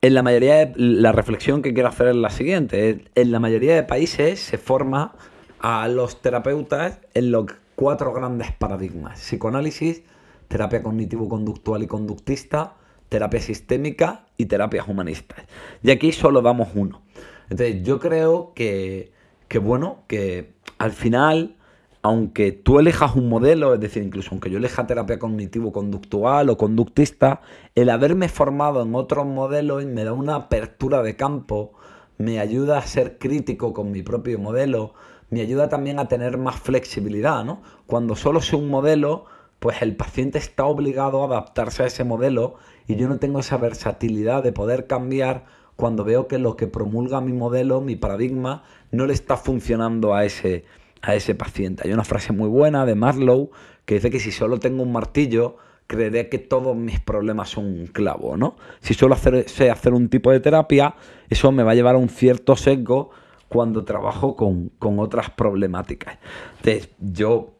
en la mayoría de, la reflexión que quiero hacer es la siguiente. En la mayoría de países se forma a los terapeutas en los cuatro grandes paradigmas. Psicoanálisis, terapia cognitivo-conductual y conductista, terapia sistémica y terapias humanistas. Y aquí solo damos uno. Entonces yo creo que, que bueno, que al final aunque tú elijas un modelo, es decir, incluso aunque yo elija terapia cognitivo-conductual o conductista, el haberme formado en otros modelos me da una apertura de campo, me ayuda a ser crítico con mi propio modelo, me ayuda también a tener más flexibilidad, ¿no? Cuando solo sé un modelo, pues el paciente está obligado a adaptarse a ese modelo y yo no tengo esa versatilidad de poder cambiar cuando veo que lo que promulga mi modelo, mi paradigma, no le está funcionando a ese a ese paciente. Hay una frase muy buena de Marlowe que dice que si solo tengo un martillo, creeré que todos mis problemas son un clavo, ¿no? Si solo sé hacer un tipo de terapia, eso me va a llevar a un cierto sesgo cuando trabajo con, con otras problemáticas. Entonces, yo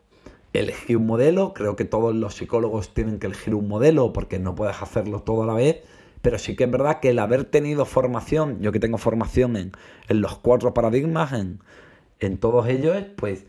elegí un modelo, creo que todos los psicólogos tienen que elegir un modelo porque no puedes hacerlo todo a la vez, pero sí que es verdad que el haber tenido formación, yo que tengo formación en, en los cuatro paradigmas, en, en todos ellos, pues,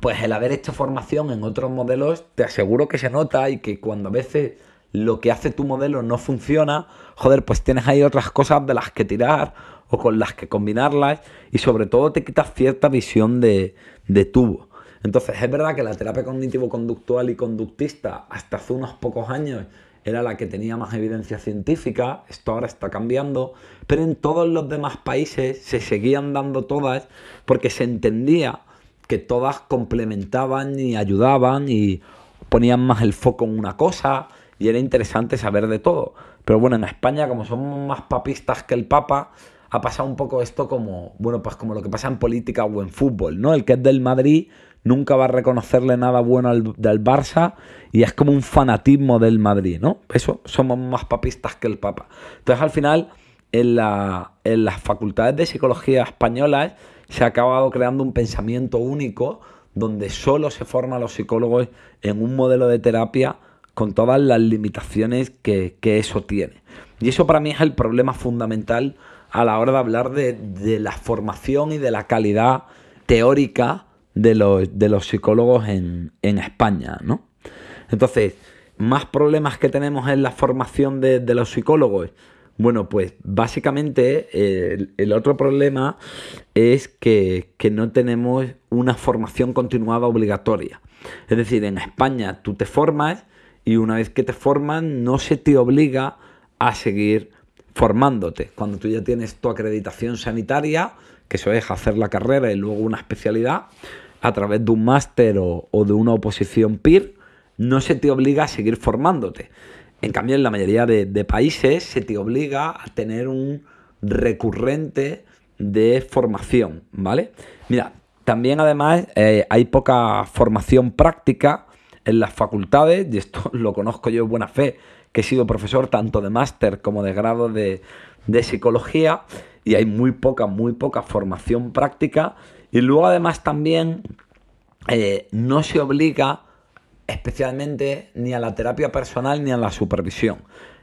pues el haber hecho formación en otros modelos, te aseguro que se nota y que cuando a veces lo que hace tu modelo no funciona, joder, pues tienes ahí otras cosas de las que tirar o con las que combinarlas y sobre todo te quitas cierta visión de, de tubo. Entonces es verdad que la terapia cognitivo-conductual y conductista hasta hace unos pocos años era la que tenía más evidencia científica, esto ahora está cambiando, pero en todos los demás países se seguían dando todas porque se entendía que todas complementaban y ayudaban y ponían más el foco en una cosa y era interesante saber de todo. Pero bueno, en España, como somos más papistas que el Papa, ha pasado un poco esto como, bueno, pues como lo que pasa en política o en fútbol, ¿no? El que es del Madrid nunca va a reconocerle nada bueno al, del Barça y es como un fanatismo del Madrid, ¿no? Eso, somos más papistas que el Papa. Entonces al final, en, la, en las facultades de psicología españolas se ha acabado creando un pensamiento único donde solo se forman los psicólogos en un modelo de terapia con todas las limitaciones que, eso tiene. Y eso para mí es el problema fundamental a la hora de hablar de, de la formación y de la calidad teórica de los, de los psicólogos en, España, ¿no? Entonces, más problemas que tenemos en la formación de, los psicólogos. Bueno, pues básicamente el, otro problema es que, que, no tenemos una formación continuada obligatoria. Es decir, en España tú te formas y una vez que te forman no se te obliga a seguir formándote. Cuando tú ya tienes tu acreditación sanitaria, que eso es hacer la carrera y luego una especialidad, a través de un máster o, de una oposición PIR, no se te obliga a seguir formándote. En cambio, en la mayoría de, países se te obliga a tener un recurrente de formación, ¿vale? Mira, también además eh, hay poca formación práctica en las facultades, y esto lo conozco yo de buena fe, que he sido profesor tanto de máster como de grado de, de psicología, y hay muy poca, muy poca formación práctica y luego además también eh, no se obliga especialmente ni a la terapia personal ni a la supervisión.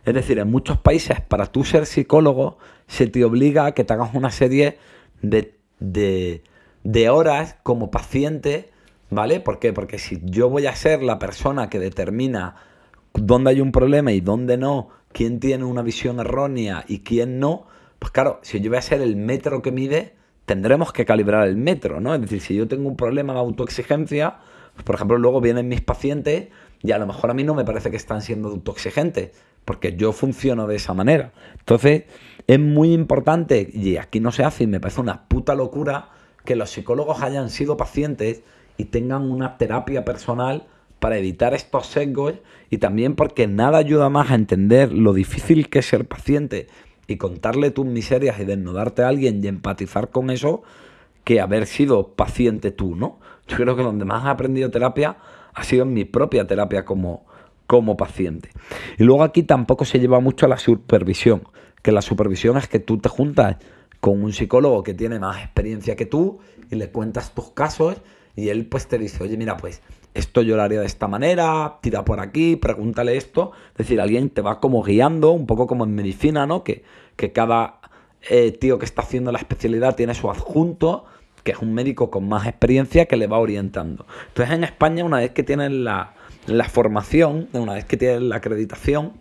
Es decir, en muchos países para tú ser psicólogo se te obliga a que te hagas una serie de, de horas como paciente, ¿vale? ¿Por qué? Porque si yo voy a ser la persona que determina dónde hay un problema y dónde no, quién tiene una visión errónea y quién no, pues claro, si yo voy a ser el metro que mide, tendremos que calibrar el metro, ¿no? Es decir, si yo tengo un problema de autoexigencia, por ejemplo, luego vienen mis pacientes y a lo mejor a mí no me parece que están siendo autoexigentes, porque yo funciono de esa manera. Entonces, es muy importante, y aquí no se hace, y me parece una puta locura, que los psicólogos hayan sido pacientes y tengan una terapia personal para evitar estos sesgos y también porque nada ayuda más a entender lo difícil que es ser paciente y contarle tus miserias y desnudarte a alguien y empatizar con eso que haber sido paciente tú, ¿no? Yo creo que donde más he aprendido terapia ha sido en mi propia terapia como, como paciente. Y luego aquí tampoco se lleva mucho a la supervisión, que la supervisión es que tú te juntas con un psicólogo que tiene más experiencia que tú, y le cuentas tus casos y él pues te dice, oye, mira, pues esto yo lo haría de esta manera, tira por aquí, pregúntale esto. Es decir, alguien te va como guiando, un poco como en medicina, ¿no? Que, que cada eh, tío que está haciendo la especialidad tiene su adjunto, que es un médico con más experiencia que le va orientando. Entonces en España, una vez que tienes la, la formación, una vez que tienes la acreditación,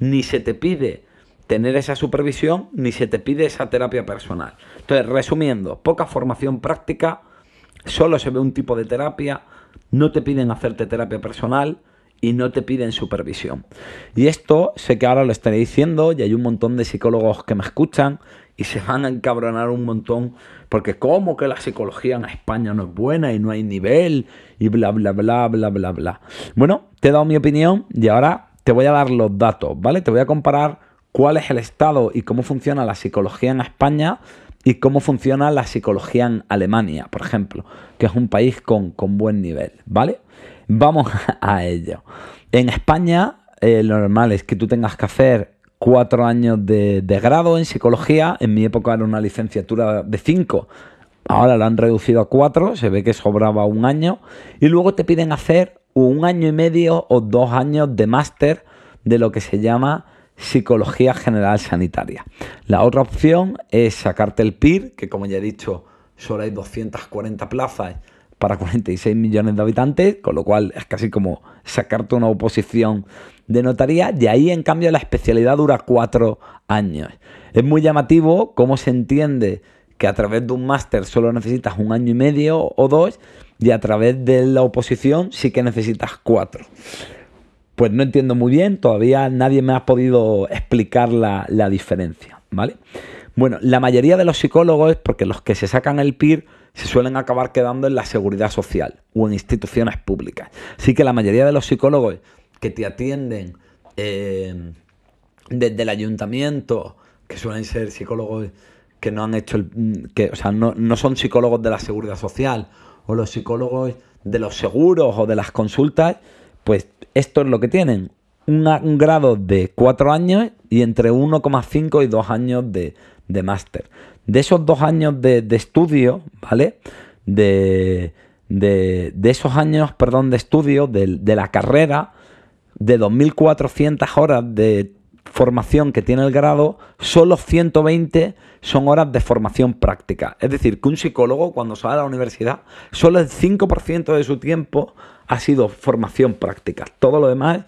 ni se te pide tener esa supervisión, ni se te pide esa terapia personal. Entonces, resumiendo, poca formación práctica, solo se ve un tipo de terapia, no te piden hacerte terapia personal y no te piden supervisión. Y esto sé que ahora lo estaré diciendo y hay un montón de psicólogos que me escuchan y se van a encabronar un montón porque como que la psicología en España no es buena y no hay nivel y bla bla bla bla bla bla. Bueno, te he dado mi opinión y ahora te voy a dar los datos, ¿vale? Te voy a comparar cuál es el estado y cómo funciona la psicología en España y cómo funciona la psicología en Alemania, por ejemplo, que es un país con, buen nivel, ¿vale? Vamos a ello. En España, eh, lo normal es que tú tengas que hacer cuatro años de, grado en psicología. En mi época era una licenciatura de cinco. Ahora la han reducido a cuatro. Se ve que sobraba un año. Y luego te piden hacer un año y medio o dos años de máster de lo que se llama Psicología General Sanitaria. La otra opción es sacarte el PIR, que como ya he dicho, solo hay 240 plazas para 46 millones de habitantes, con lo cual es casi como sacarte una oposición de notaría, y ahí en cambio la especialidad dura cuatro años. Es muy llamativo cómo se entiende que a través de un máster solo necesitas un año y medio o dos, y a través de la oposición sí que necesitas cuatro. Pues no entiendo muy bien, todavía nadie me ha podido explicar la, diferencia, ¿vale? Bueno, la mayoría de los psicólogos, porque los que se sacan el PIR se suelen acabar quedando en la seguridad social o en instituciones públicas. Así que la mayoría de los psicólogos que te atienden eh, desde el ayuntamiento, que suelen ser psicólogos que no han hecho el, que, o sea, no, no son psicólogos de la seguridad social o los psicólogos de los seguros o de las consultas, pues esto es lo que tienen. un grado de 4 años y entre 1,5 y 2 años de, máster. De esos dos años de, estudio, ¿vale? De, esos años, perdón, de estudio de, de la carrera, de 2.400 horas de formación que tiene el grado, solo 120 son horas de formación práctica. Es decir, que un psicólogo cuando sale a la universidad, solo el 5% de su tiempo ha sido formación práctica. Todo lo demás,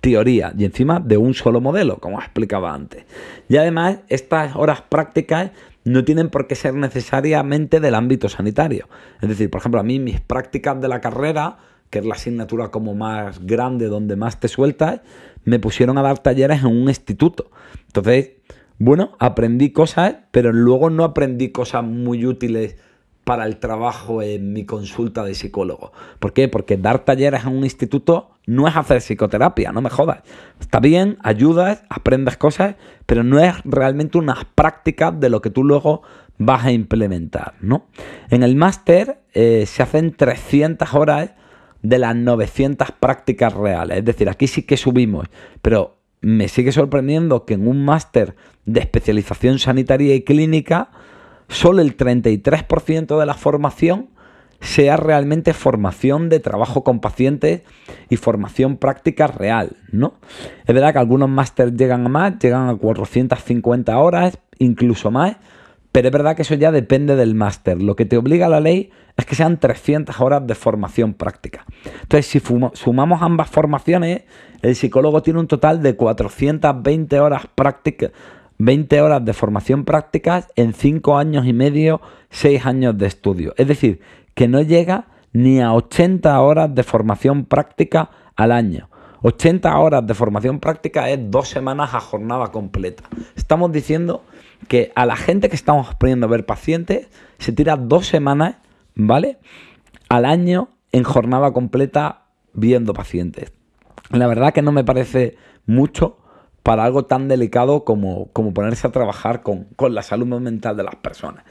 teoría. Y encima de un solo modelo, como explicaba antes. Y además, estas horas prácticas no tienen por qué ser necesariamente del ámbito sanitario. Es decir, por ejemplo, a mí mis prácticas de la carrera, que es la asignatura como más grande, donde más te sueltas, me pusieron a dar talleres en un instituto. Entonces, bueno, aprendí cosas, pero luego no aprendí cosas muy útiles para el trabajo en mi consulta de psicólogo. ¿Por qué? Porque dar talleres en un instituto no es hacer psicoterapia, no me jodas. Está bien, ayudas, aprendes cosas, pero no es realmente unas prácticas de lo que tú luego vas a implementar, ¿no? En el máster eh, se hacen 300 horas de las 900 prácticas reales. Es decir, aquí sí que subimos, pero me sigue sorprendiendo que en un máster de especialización sanitaria y clínica solo el 33% de la formación sea realmente formación de trabajo con pacientes y formación práctica real, ¿no? Es verdad que algunos másteres llegan a más, llegan a 450 horas, incluso más, pero es verdad que eso ya depende del máster. Lo que te obliga a la ley es que sean 300 horas de formación práctica. Entonces, si sumamos ambas formaciones, el psicólogo tiene un total de 420 horas prácticas 20 horas de formación práctica en 5 años y medio, 6 años de estudio. Es decir, que no llega ni a 80 horas de formación práctica al año. 80 horas de formación práctica es dos semanas a jornada completa. Estamos diciendo que a la gente que estamos poniendo a ver pacientes se tira dos semanas, ¿vale? Al año en jornada completa viendo pacientes. La verdad que no me parece mucho para algo tan delicado como, como ponerse a trabajar con, la salud mental de las personas.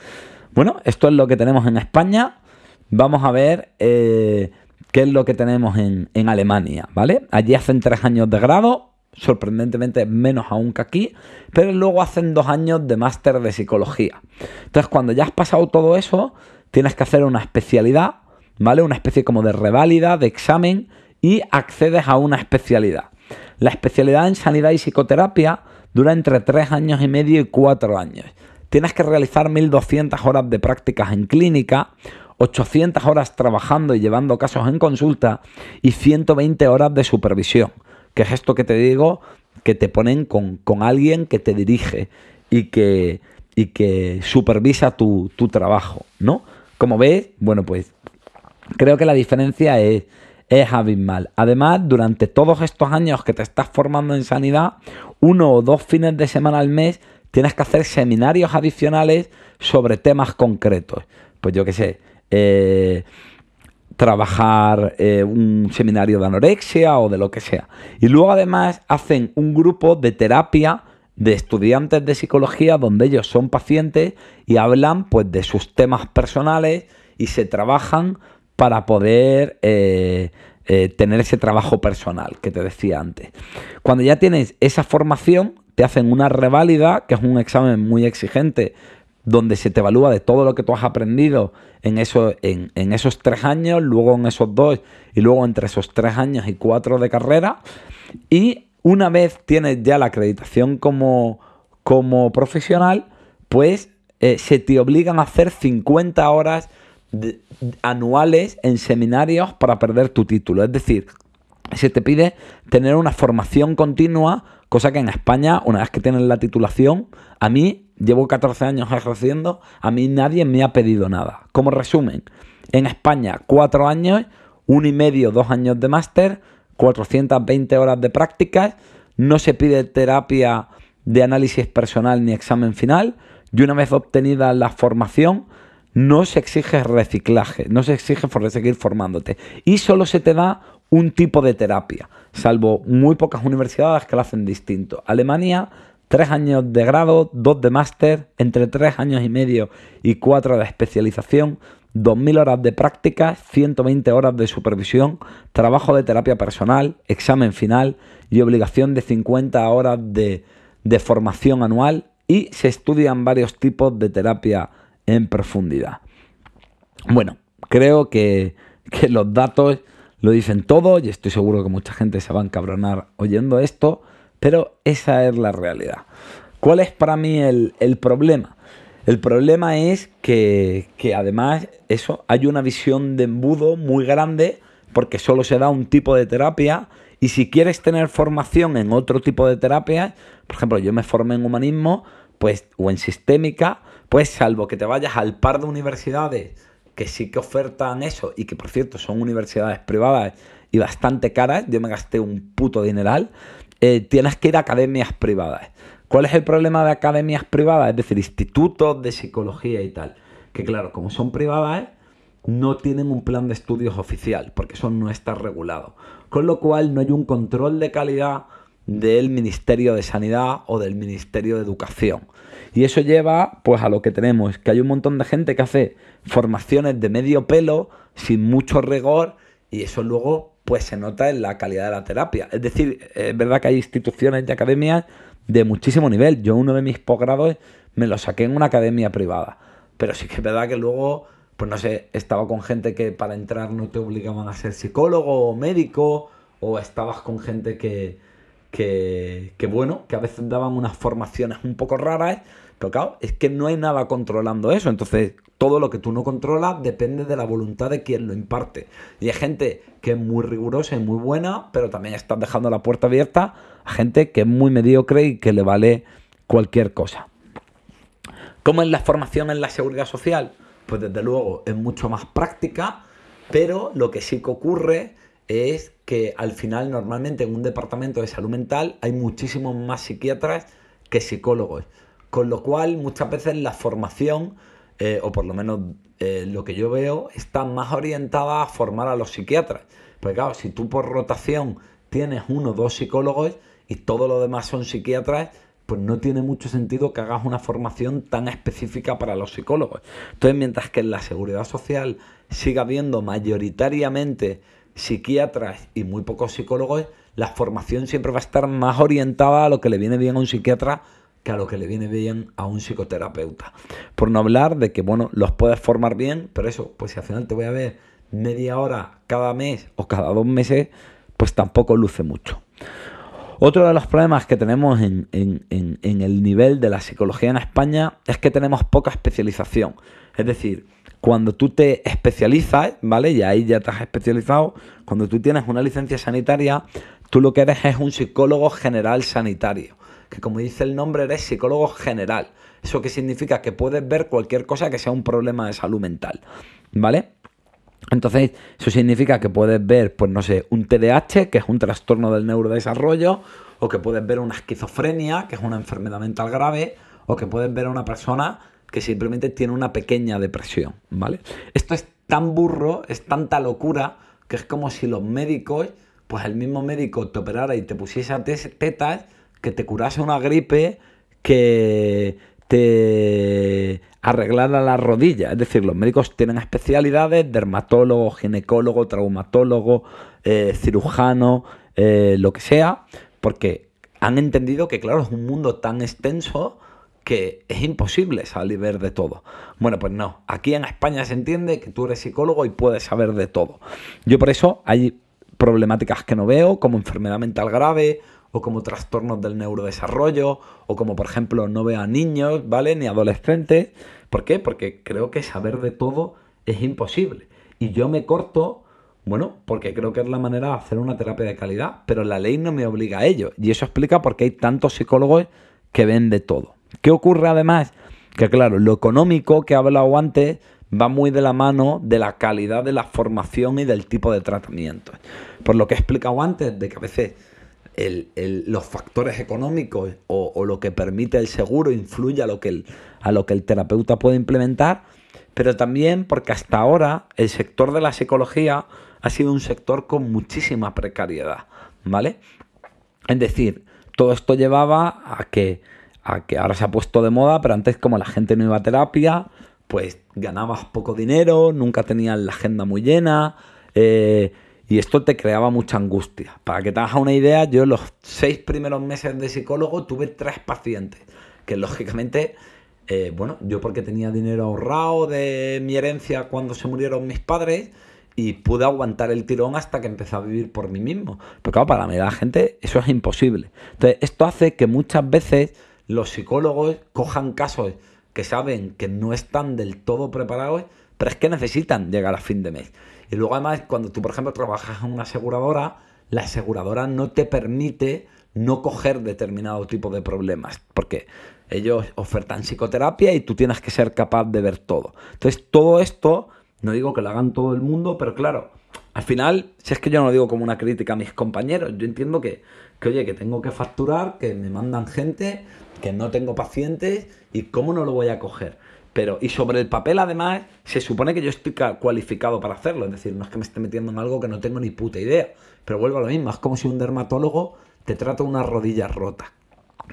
Bueno, esto es lo que tenemos en España. Vamos a ver eh, qué es lo que tenemos en, en, Alemania, ¿vale? Allí hacen tres años de grado, sorprendentemente menos aún que aquí, pero luego hacen dos años de máster de psicología. Entonces, cuando ya has pasado todo eso, tienes que hacer una especialidad, ¿vale? Una especie como de reválida, de examen, y accedes a una especialidad. La especialidad en sanidad y psicoterapia dura entre 3 años y medio y 4 años. Tienes que realizar 1.200 horas de prácticas en clínica, 800 horas trabajando y llevando casos en consulta y 120 horas de supervisión, que es esto que te digo, que te ponen con, alguien que te dirige y que, y que supervisa tu, tu trabajo, ¿no? Como ves, bueno, pues creo que la diferencia es, es abismal. Además, durante todos estos años que te estás formando en sanidad, uno o dos fines de semana al mes tienes que hacer seminarios adicionales sobre temas concretos. Pues yo qué sé, eh, trabajar eh, un seminario de anorexia o de lo que sea. Y luego además hacen un grupo de terapia de estudiantes de psicología donde ellos son pacientes y hablan pues de sus temas personales y se trabajan para poder eh, eh, tener ese trabajo personal que te decía antes. Cuando ya tienes esa formación, te hacen una reválida, que es un examen muy exigente, donde se te evalúa de todo lo que tú has aprendido en, eso, en, en esos tres años, luego en esos dos y luego entre esos tres años y cuatro de carrera. Y una vez tienes ya la acreditación como, como profesional, pues eh, se te obligan a hacer 50 horas anuales en seminarios para perder tu título. Es decir, se te pide tener una formación continua, cosa que en España, una vez que tienes la titulación, a mí, llevo 14 años ejerciendo, a mí nadie me ha pedido nada. Como resumen, en España, 4 años, uno y medio, dos años de máster, 420 horas de prácticas, no se pide terapia de análisis personal ni examen final, y una vez obtenida la formación, no se exige reciclaje, no se exige seguir formándote. Y solo se te da un tipo de terapia, salvo muy pocas universidades que lo hacen distinto. Alemania, tres años de grado, dos de máster, entre tres años y medio y cuatro de especialización, 2.000 horas de prácticas, 120 horas de supervisión, trabajo de terapia personal, examen final y obligación de 50 horas de, de formación anual y se estudian varios tipos de terapia en profundidad. Bueno, creo que, los datos lo dicen todo y estoy seguro que mucha gente se va a encabronar oyendo esto, pero esa es la realidad. ¿Cuál es para mí el, problema? El problema es que, que, además eso hay una visión de embudo muy grande porque solo se da un tipo de terapia y si quieres tener formación en otro tipo de terapia, por ejemplo, yo me formé en humanismo, pues o en sistémica, pues salvo que te vayas al par de universidades que sí que ofertan eso y que por cierto son universidades privadas y bastante caras, yo me gasté un puto dineral, eh, tienes que ir a academias privadas. ¿Cuál es el problema de academias privadas? Es decir, institutos de psicología y tal. Que claro, como son privadas, no tienen un plan de estudios oficial, porque eso no está regulado. Con lo cual no hay un control de calidad del Ministerio de Sanidad o del Ministerio de Educación. Y eso lleva pues a lo que tenemos, que hay un montón de gente que hace formaciones de medio pelo, sin mucho rigor, y eso luego pues se nota en la calidad de la terapia. Es decir, es verdad que hay instituciones y academias de muchísimo nivel. Yo uno de mis posgrados me lo saqué en una academia privada. Pero sí que es verdad que luego, pues no sé, estaba con gente que para entrar no te obligaban a ser psicólogo o médico, o estabas con gente que, que, bueno, que a veces daban unas formaciones un poco raras, pero claro, es que no hay nada controlando eso. Entonces, todo lo que tú no controlas depende de la voluntad de quien lo imparte. Y hay gente que es muy rigurosa y muy buena, pero también estás dejando la puerta abierta a gente que es muy mediocre y que le vale cualquier cosa. ¿Cómo es la formación en la seguridad social? Pues desde luego es mucho más práctica, pero lo que sí que ocurre es que al final normalmente en un departamento de salud mental hay muchísimos más psiquiatras que psicólogos. Con lo cual muchas veces la formación, eh, o por lo menos eh, lo que yo veo, está más orientada a formar a los psiquiatras. Porque claro, si tú por rotación tienes uno o dos psicólogos y todo lo demás son psiquiatras, pues no tiene mucho sentido que hagas una formación tan específica para los psicólogos. Entonces, mientras que en la seguridad social siga habiendo mayoritariamente psiquiatras y muy pocos psicólogos, la formación siempre va a estar más orientada a lo que le viene bien a un psiquiatra que a lo que le viene bien a un psicoterapeuta. Por no hablar de que, bueno, los puedes formar bien, pero eso, pues si al final te voy a ver media hora cada mes o cada dos meses, pues tampoco luce mucho. Otro de los problemas que tenemos en, el nivel de la psicología en España es que tenemos poca especialización. Es decir, cuando tú te especializas, ¿vale? Y ahí ya te has especializado, cuando tú tienes una licencia sanitaria, tú lo que eres es un psicólogo general sanitario. Que como dice el nombre, eres psicólogo general. ¿Eso qué significa? Que puedes ver cualquier cosa que sea un problema de salud mental. ¿Vale? Entonces, eso significa que puedes ver, pues no sé, un TDAH, que es un trastorno del neurodesarrollo, o que puedes ver una esquizofrenia, que es una enfermedad mental grave, o que puedes ver a una persona que simplemente tiene una pequeña depresión, ¿vale? Esto es tan burro, es tanta locura, que es como si los médicos, pues el mismo médico te operara y te pusiese tetas, que te curase una gripe, que te arreglara la rodilla. Es decir, los médicos tienen especialidades, dermatólogo, ginecólogo, traumatólogo, eh, cirujano, eh, lo que sea, porque han entendido que, claro, es un mundo tan extenso que es imposible salir de todo. Bueno, pues no. Aquí en España se entiende que tú eres psicólogo y puedes saber de todo. Yo por eso hay problemáticas que no veo, como enfermedad mental grave o como trastornos del neurodesarrollo, o como por ejemplo no veo a niños, ¿vale? Ni adolescentes. ¿Por qué? Porque creo que saber de todo es imposible. Y yo me corto, bueno, porque creo que es la manera de hacer una terapia de calidad, pero la ley no me obliga a ello. Y eso explica por qué hay tantos psicólogos que ven de todo. ¿Qué ocurre además? Que claro, lo económico que he hablado antes va muy de la mano de la calidad de la formación y del tipo de tratamiento. Por lo que he explicado antes, de que a veces los factores económicos o, lo que permite el seguro influye a lo, que el, a lo que el terapeuta puede implementar, pero también porque hasta ahora el sector de la psicología ha sido un sector con muchísima precariedad, ¿vale? Es decir, todo esto llevaba a que, a que ahora se ha puesto de moda, pero antes como la gente no iba a terapia, pues ganabas poco dinero, nunca tenías la agenda muy llena, eh, y esto te creaba mucha angustia. Para que te hagas una idea, yo los seis primeros meses de psicólogo tuve tres pacientes, que lógicamente, eh, bueno, yo porque tenía dinero ahorrado de mi herencia cuando se murieron mis padres, y pude aguantar el tirón hasta que empecé a vivir por mí mismo. Pero claro, para la gente eso es imposible. Entonces, esto hace que muchas veces los psicólogos cojan casos que saben que no están del todo preparados, pero es que necesitan llegar a fin de mes. Y luego además, cuando tú, por ejemplo, trabajas en una aseguradora, la aseguradora no te permite no coger determinado tipo de problemas, porque ellos ofertan psicoterapia y tú tienes que ser capaz de ver todo. Entonces, todo esto, no digo que lo hagan todo el mundo, pero claro, al final, si es que yo no lo digo como una crítica a mis compañeros, yo entiendo que, que, oye, que tengo que facturar, que me mandan gente, que no tengo pacientes y cómo no lo voy a coger. Pero, y sobre el papel, además, se supone que yo estoy cualificado para hacerlo. Es decir, no es que me esté metiendo en algo que no tengo ni puta idea. Pero vuelvo a lo mismo, es como si un dermatólogo te trata una rodilla rota.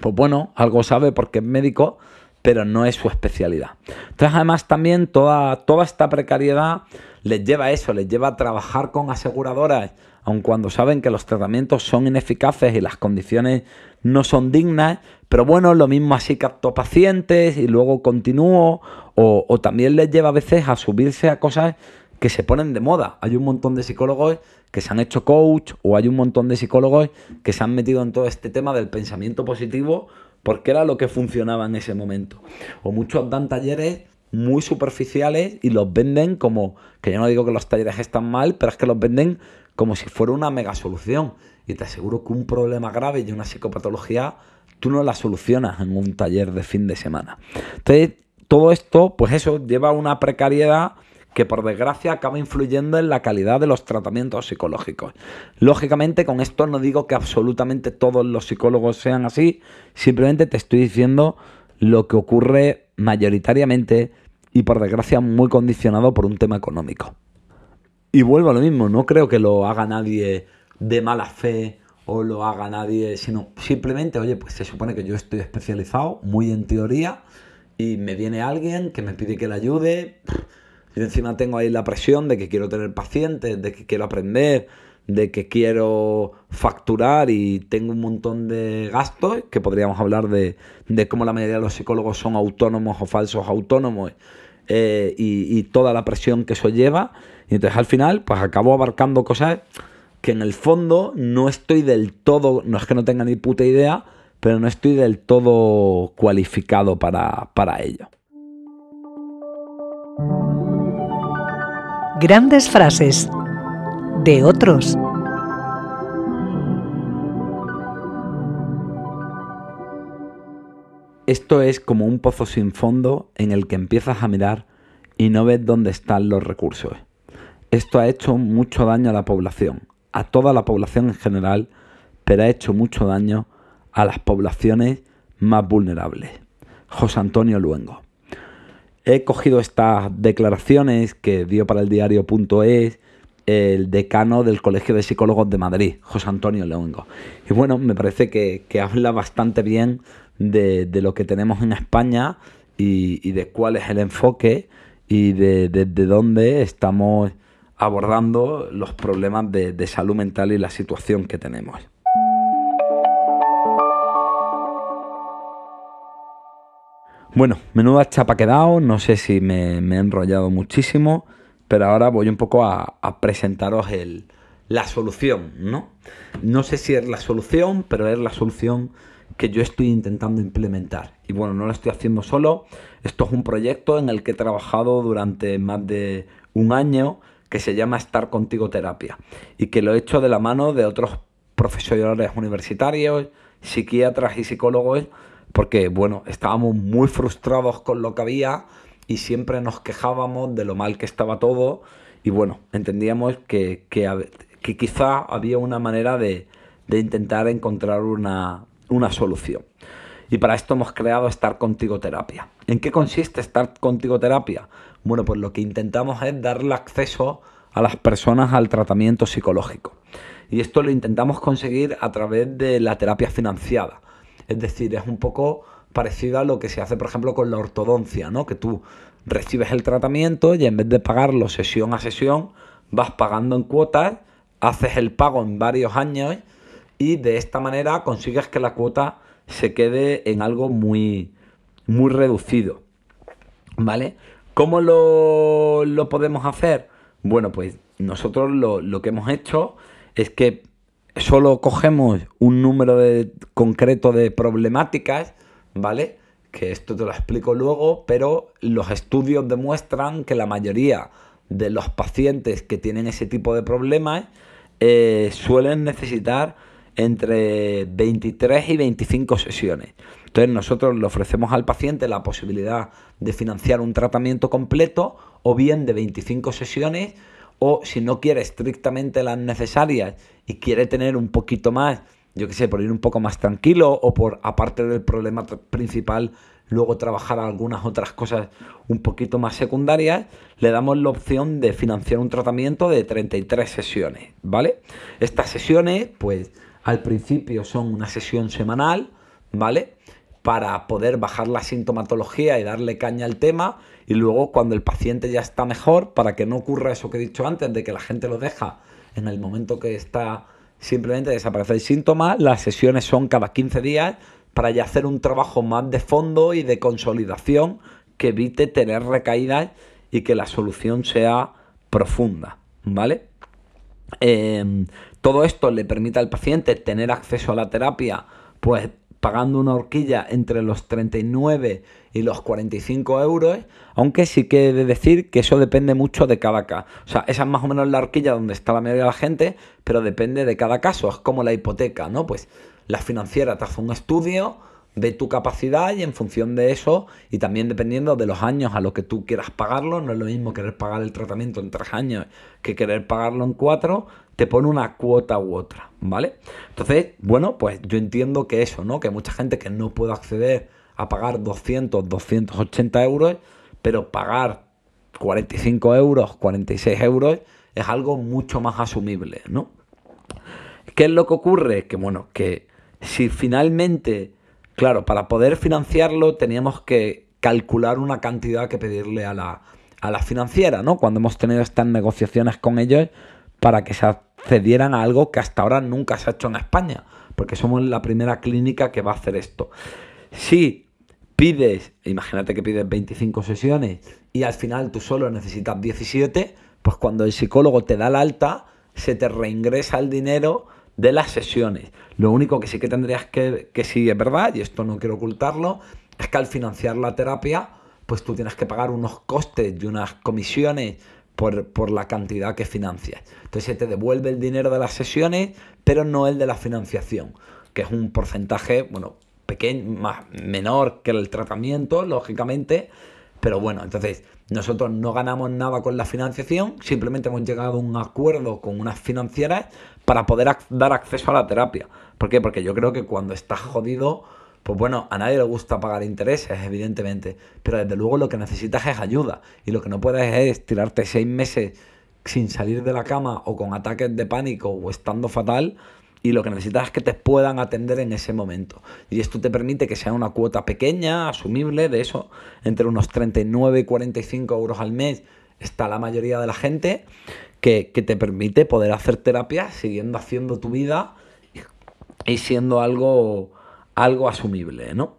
Pues bueno, algo sabe porque es médico, pero no es su especialidad. Entonces, además, también toda, toda esta precariedad les lleva a eso, les lleva a trabajar con aseguradoras, aun cuando saben que los tratamientos son ineficaces y las condiciones no son dignas, pero bueno, lo mismo así capto pacientes y luego continúo, o, también les lleva a veces a subirse a cosas que se ponen de moda. Hay un montón de psicólogos que se han hecho coach o hay un montón de psicólogos que se han metido en todo este tema del pensamiento positivo porque era lo que funcionaba en ese momento. O muchos dan talleres muy superficiales y los venden como, que yo no digo que los talleres están mal, pero es que los venden como si fuera una mega solución. Y te aseguro que un problema grave y una psicopatología tú no la solucionas en un taller de fin de semana. Entonces, todo esto, pues eso, lleva a una precariedad que por desgracia acaba influyendo en la calidad de los tratamientos psicológicos. Lógicamente, con esto no digo que absolutamente todos los psicólogos sean así, simplemente te estoy diciendo lo que ocurre mayoritariamente y por desgracia muy condicionado por un tema económico. Y vuelvo a lo mismo, no creo que lo haga nadie de mala fe o lo haga nadie, sino simplemente, oye, pues se supone que yo estoy especializado, muy en teoría, y me viene alguien que me pide que le ayude, y encima tengo ahí la presión de que quiero tener pacientes, de que quiero aprender, de que quiero facturar y tengo un montón de gastos, que podríamos hablar de, de cómo la mayoría de los psicólogos son autónomos o falsos autónomos eh, y, toda la presión que eso lleva. Y entonces al final, pues acabo abarcando cosas que en el fondo no estoy del todo, no es que no tenga ni puta idea, pero no estoy del todo cualificado para, para ello. Grandes frases de otros. Esto es como un pozo sin fondo en el que empiezas a mirar y no ves dónde están los recursos. Esto ha hecho mucho daño a la población, a toda la población en general, pero ha hecho mucho daño a las poblaciones más vulnerables. José Antonio Luengo. He cogido estas declaraciones que dio para el diario.es el decano del Colegio de Psicólogos de Madrid, José Antonio Luengo. Y bueno, me parece que, habla bastante bien de, lo que tenemos en España y, de cuál es el enfoque y de, dónde estamos abordando los problemas de salud mental y la situación que tenemos. Bueno, menuda chapa quedado, no sé si me, he enrollado muchísimo, pero ahora voy un poco a, presentaros el, la solución, ¿no? No sé si es la solución, pero es la solución que yo estoy intentando implementar. Y bueno, no lo estoy haciendo solo, esto es un proyecto en el que he trabajado durante más de un año que se llama Estar Contigo Terapia y que lo he hecho de la mano de otros profesores universitarios, psiquiatras y psicólogos porque bueno, estábamos muy frustrados con lo que había y siempre nos quejábamos de lo mal que estaba todo y bueno, entendíamos que, que, quizá había una manera de, intentar encontrar una, una solución. Y para esto hemos creado Estar Contigo Terapia. ¿En qué consiste Estar Contigo Terapia? Bueno, pues lo que intentamos es darle acceso a las personas al tratamiento psicológico. Y esto lo intentamos conseguir a través de la terapia financiada. Es decir, es un poco parecido a lo que se hace, por ejemplo, con la ortodoncia, ¿no? Que tú recibes el tratamiento y en vez de pagarlo sesión a sesión, vas pagando en cuotas, haces el pago en varios años y de esta manera consigues que la cuota se quede en algo muy, muy reducido. ¿Vale? ¿Cómo lo, lo podemos hacer? Bueno, pues nosotros lo, lo que hemos hecho es que solo cogemos un número de, concreto de problemáticas, ¿vale? Que esto te lo explico luego, pero los estudios demuestran que la mayoría de los pacientes que tienen ese tipo de problemas eh, suelen necesitar entre 23 y 25 sesiones. Entonces nosotros le ofrecemos al paciente la posibilidad de financiar un tratamiento completo o bien de 25 sesiones o si no quiere estrictamente las necesarias y quiere tener un poquito más, yo qué sé, por ir un poco más tranquilo o por, aparte del problema principal, luego trabajar algunas otras cosas un poquito más secundarias, le damos la opción de financiar un tratamiento de 33 sesiones, ¿vale? Estas sesiones, pues al principio son una sesión semanal, ¿vale? Para poder bajar la sintomatología y darle caña al tema y luego cuando el paciente ya está mejor, para que no ocurra eso que he dicho antes, de que la gente lo deja en el momento que está simplemente desaparece el síntoma, las sesiones son cada 15 días para ya hacer un trabajo más de fondo y de consolidación que evite tener recaídas y que la solución sea profunda, ¿vale? Em, todo esto le permite al paciente tener acceso a la terapia, pues pagando una horquilla entre los 39 y los 45 euros, aunque sí que he de decir que eso depende mucho de cada caso. O sea, esa es más o menos la horquilla donde está la mayoría de la gente, pero depende de cada caso. Es como la hipoteca, ¿no? Pues la financiera te hace un estudio, ve tu capacidad y en función de eso, y también dependiendo de los años a los que tú quieras pagarlo, no es lo mismo querer pagar el tratamiento en tres años que querer pagarlo en cuatro, te pone una cuota u otra, ¿vale? Entonces, bueno, pues yo entiendo que eso, ¿no? Que mucha gente que no puede acceder a pagar 200, 280 euros, pero pagar 45 euros, 46 euros es algo mucho más asumible, ¿no? ¿Qué es lo que ocurre? Que bueno, que si finalmente, claro, para poder financiarlo teníamos que calcular una cantidad que pedirle a la, a la financiera, ¿no? Cuando hemos tenido estas negociaciones con ellos para que se accedieran a algo que hasta ahora nunca se ha hecho en España, porque somos la primera clínica que va a hacer esto. Si pides, imagínate que pides 25 sesiones y al final tú solo necesitas 17, pues cuando el psicólogo te da la alta, se te reingresa el dinero de las sesiones. Lo único que sí que tendrías que, que es verdad, y esto no quiero ocultarlo, es que al financiar la terapia, pues tú tienes que pagar unos costes y unas comisiones por, la cantidad que financias. Entonces se te devuelve el dinero de las sesiones, pero no el de la financiación, que es un porcentaje, bueno, pequeño, más, menor que el tratamiento, lógicamente, pero bueno, entonces nosotros no ganamos nada con la financiación, simplemente hemos llegado a un acuerdo con unas financieras para poder dar acceso a la terapia. ¿Por qué? Porque yo creo que cuando estás jodido, pues bueno, a nadie le gusta pagar intereses, evidentemente, pero desde luego lo que necesitas es ayuda y lo que no puedes es tirarte seis meses sin salir de la cama o con ataques de pánico o estando fatal y lo que necesitas es que te puedan atender en ese momento. Y esto te permite que sea una cuota pequeña, asumible, de eso, entre unos 39 y 45 euros al mes está la mayoría de la gente, que, te permite poder hacer terapia siguiendo haciendo tu vida y siendo algo, algo asumible, ¿no?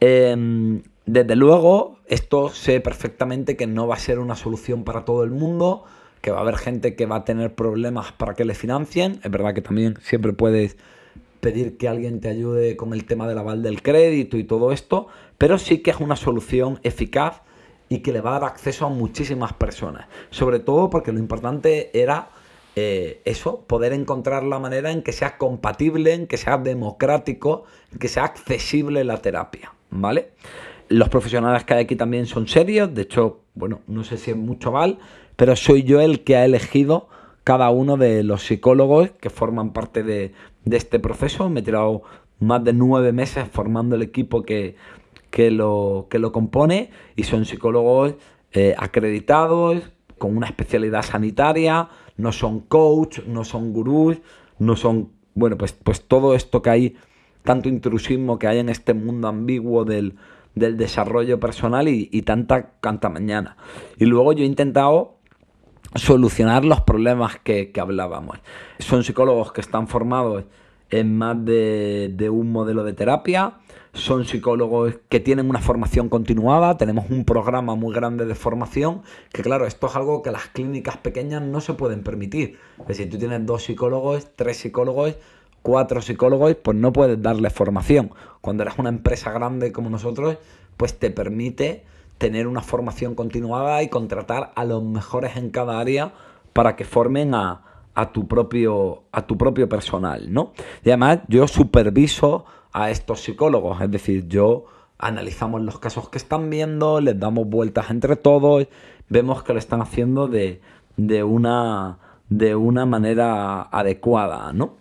Em, desde luego, esto sé perfectamente que no va a ser una solución para todo el mundo, que va a haber gente que va a tener problemas para que le financien. Es verdad que también siempre puedes pedir que alguien te ayude con el tema del aval del crédito y todo esto, pero sí que es una solución eficaz y que le va a dar acceso a muchísimas personas. Sobre todo porque lo importante era eh, eso, poder encontrar la manera en que sea compatible, en que sea democrático, en que sea accesible la terapia, ¿vale? Los profesionales que hay aquí también son serios, de hecho, bueno, no sé si es mucho mal, pero soy yo el que ha elegido cada uno de los psicólogos que forman parte de, este proceso. Me he tirado más de nueve meses formando el equipo que, lo, que lo compone y son psicólogos eh, acreditados, con una especialidad sanitaria, no son coach, no son gurús, no son, bueno, pues, pues todo esto que hay, tanto intrusismo que hay en este mundo ambiguo del, desarrollo personal y, y tanta, tanta mañana. Y luego yo he intentado solucionar los problemas que, hablábamos. Son psicólogos que están formados en más de, un modelo de terapia, son psicólogos que tienen una formación continuada, tenemos un programa muy grande de formación, que claro, esto es algo que las clínicas pequeñas no se pueden permitir. Es decir, tú tienes dos psicólogos, tres psicólogos, cuatro psicólogos, pues no puedes darle formación. Cuando eres una empresa grande como nosotros, pues te permite tener una formación continuada y contratar a los mejores en cada área para que formen a, tu, propio, a tu propio personal, ¿no? Y además yo superviso a estos psicólogos, es decir, yo analizamos los casos que están viendo, les damos vueltas entre todos, vemos que lo están haciendo de, de, una, de una manera adecuada, ¿no?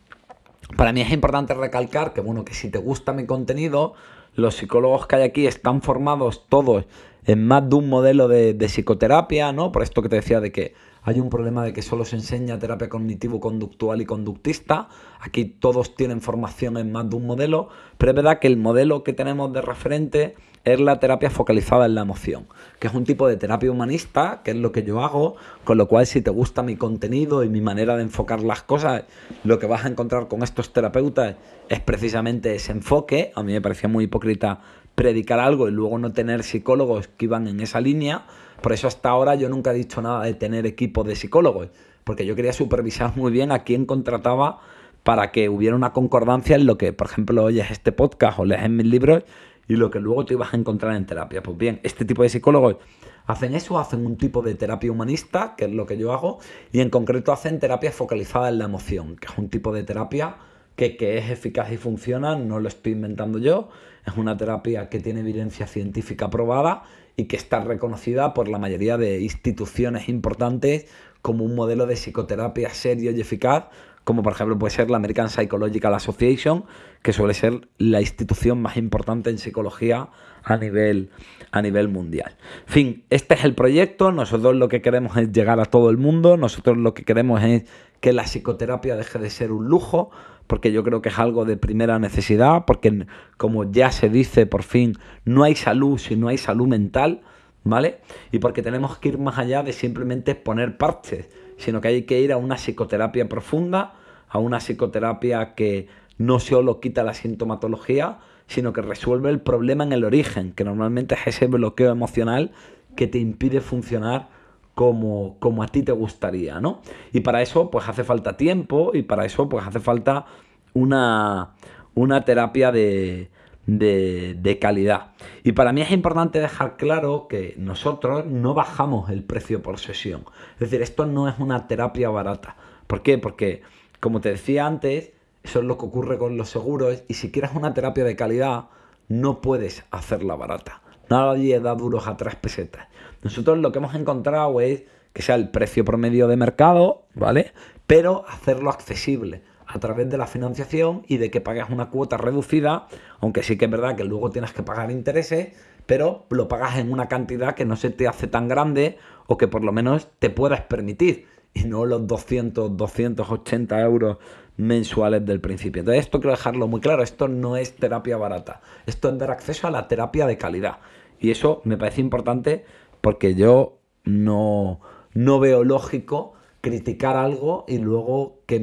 Para mí es importante recalcar que, bueno, que si te gusta mi contenido, los psicólogos que hay aquí están formados todos en más de un modelo de, psicoterapia, ¿no? Por esto que te decía de que hay un problema de que solo se enseña terapia cognitivo-conductual y conductista. Aquí todos tienen formación en más de un modelo, pero es verdad que el modelo que tenemos de referente es la terapia focalizada en la emoción, que es un tipo de terapia humanista, que es lo que yo hago, con lo cual si te gusta mi contenido y mi manera de enfocar las cosas, lo que vas a encontrar con estos terapeutas es precisamente ese enfoque. A mí me parecía muy hipócrita predicar algo y luego no tener psicólogos que iban en esa línea. Por eso hasta ahora yo nunca he dicho nada de tener equipo de psicólogos, porque yo quería supervisar muy bien a quién contrataba para que hubiera una concordancia en lo que, por ejemplo, oyes este podcast o lees en mis libros y lo que luego te ibas a encontrar en terapia. Pues bien, este tipo de psicólogos hacen eso, hacen un tipo de terapia humanista, que es lo que yo hago, y en concreto hacen terapia focalizada en la emoción, que es un tipo de terapia que, que es eficaz y funciona, no lo estoy inventando yo, es una terapia que tiene evidencia científica probada y que está reconocida por la mayoría de instituciones importantes como un modelo de psicoterapia serio y eficaz, como por ejemplo puede ser la American Psychological Association, que suele ser la institución más importante en psicología a nivel, a nivel mundial. En fin, este es el proyecto, nosotros lo que queremos es llegar a todo el mundo, nosotros lo que queremos es que la psicoterapia deje de ser un lujo, porque yo creo que es algo de primera necesidad, porque como ya se dice por fin, no hay salud si no hay salud mental, ¿vale? Y porque tenemos que ir más allá de simplemente poner parches. sino que hay que ir a una psicoterapia profunda, a una psicoterapia que no solo quita la sintomatología, sino que resuelve el problema en el origen, que normalmente es ese bloqueo emocional que te impide funcionar como, como a ti te gustaría, ¿no? Y para eso pues hace falta tiempo y para eso pues hace falta una, una terapia de, de, calidad. Y para mí es importante dejar claro que nosotros no bajamos el precio por sesión. Es decir, esto no es una terapia barata. ¿Por qué? Porque, como te decía antes, eso es lo que ocurre con los seguros y si quieres una terapia de calidad, no puedes hacerla barata. Nadie da duros a tres pesetas. Nosotros lo que hemos encontrado es que sea el precio promedio de mercado, ¿vale? Pero hacerlo accesible a través de la financiación y de que pagues una cuota reducida, aunque sí que es verdad que luego tienes que pagar intereses, pero lo pagas en una cantidad que no se te hace tan grande o que por lo menos te puedas permitir y no los 200, 280 euros mensuales del principio. Entonces esto quiero dejarlo muy claro, esto no es terapia barata, esto es dar acceso a la terapia de calidad. Y eso me parece importante porque yo no, no veo lógico criticar algo y luego que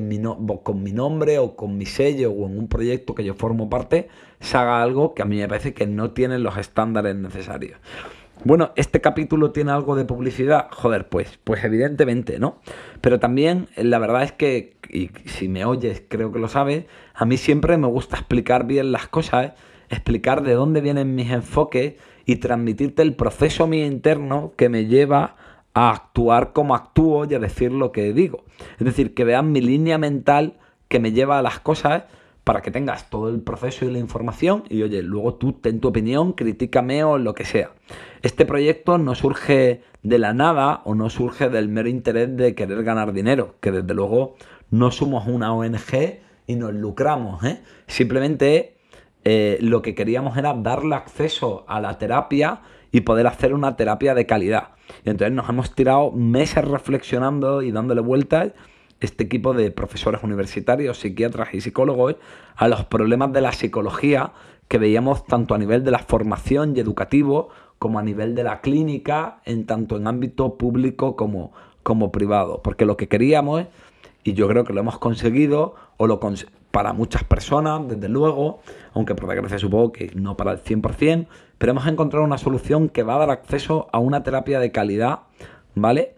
con mi nombre o con mi sello o en un proyecto que yo formo parte se haga algo que a mí me parece que no tiene los estándares necesarios. Bueno, ¿este capítulo tiene algo de publicidad? Joder, pues, pues evidentemente, ¿no? Pero también la verdad es que, y si me oyes creo que lo sabes, a mí siempre me gusta explicar bien las cosas, explicar de dónde vienen mis enfoques y transmitirte el proceso mío interno que me lleva a actuar como actúo y a decir lo que digo. Es decir, que vean mi línea mental que me lleva a las cosas para que tengas todo el proceso y la información y oye, luego tú ten tu opinión, críticame o lo que sea. Este proyecto no surge de la nada o no surge del mero interés de querer ganar dinero, que desde luego no somos una ONG y nos lucramos. ¿eh? Simplemente eh, lo que queríamos era darle acceso a la terapia y poder hacer una terapia de calidad. Y entonces nos hemos tirado meses reflexionando y dándole vueltas este equipo de profesores universitarios, psiquiatras y psicólogos a los problemas de la psicología que veíamos tanto a nivel de la formación y educativo como a nivel de la clínica, en tanto en ámbito público como, como privado. Porque lo que queríamos, y yo creo que lo hemos conseguido, o lo para muchas personas, desde luego, aunque por desgracia supongo que no para el 100%, pero hemos encontrado una solución que va a dar acceso a una terapia de calidad, ¿vale?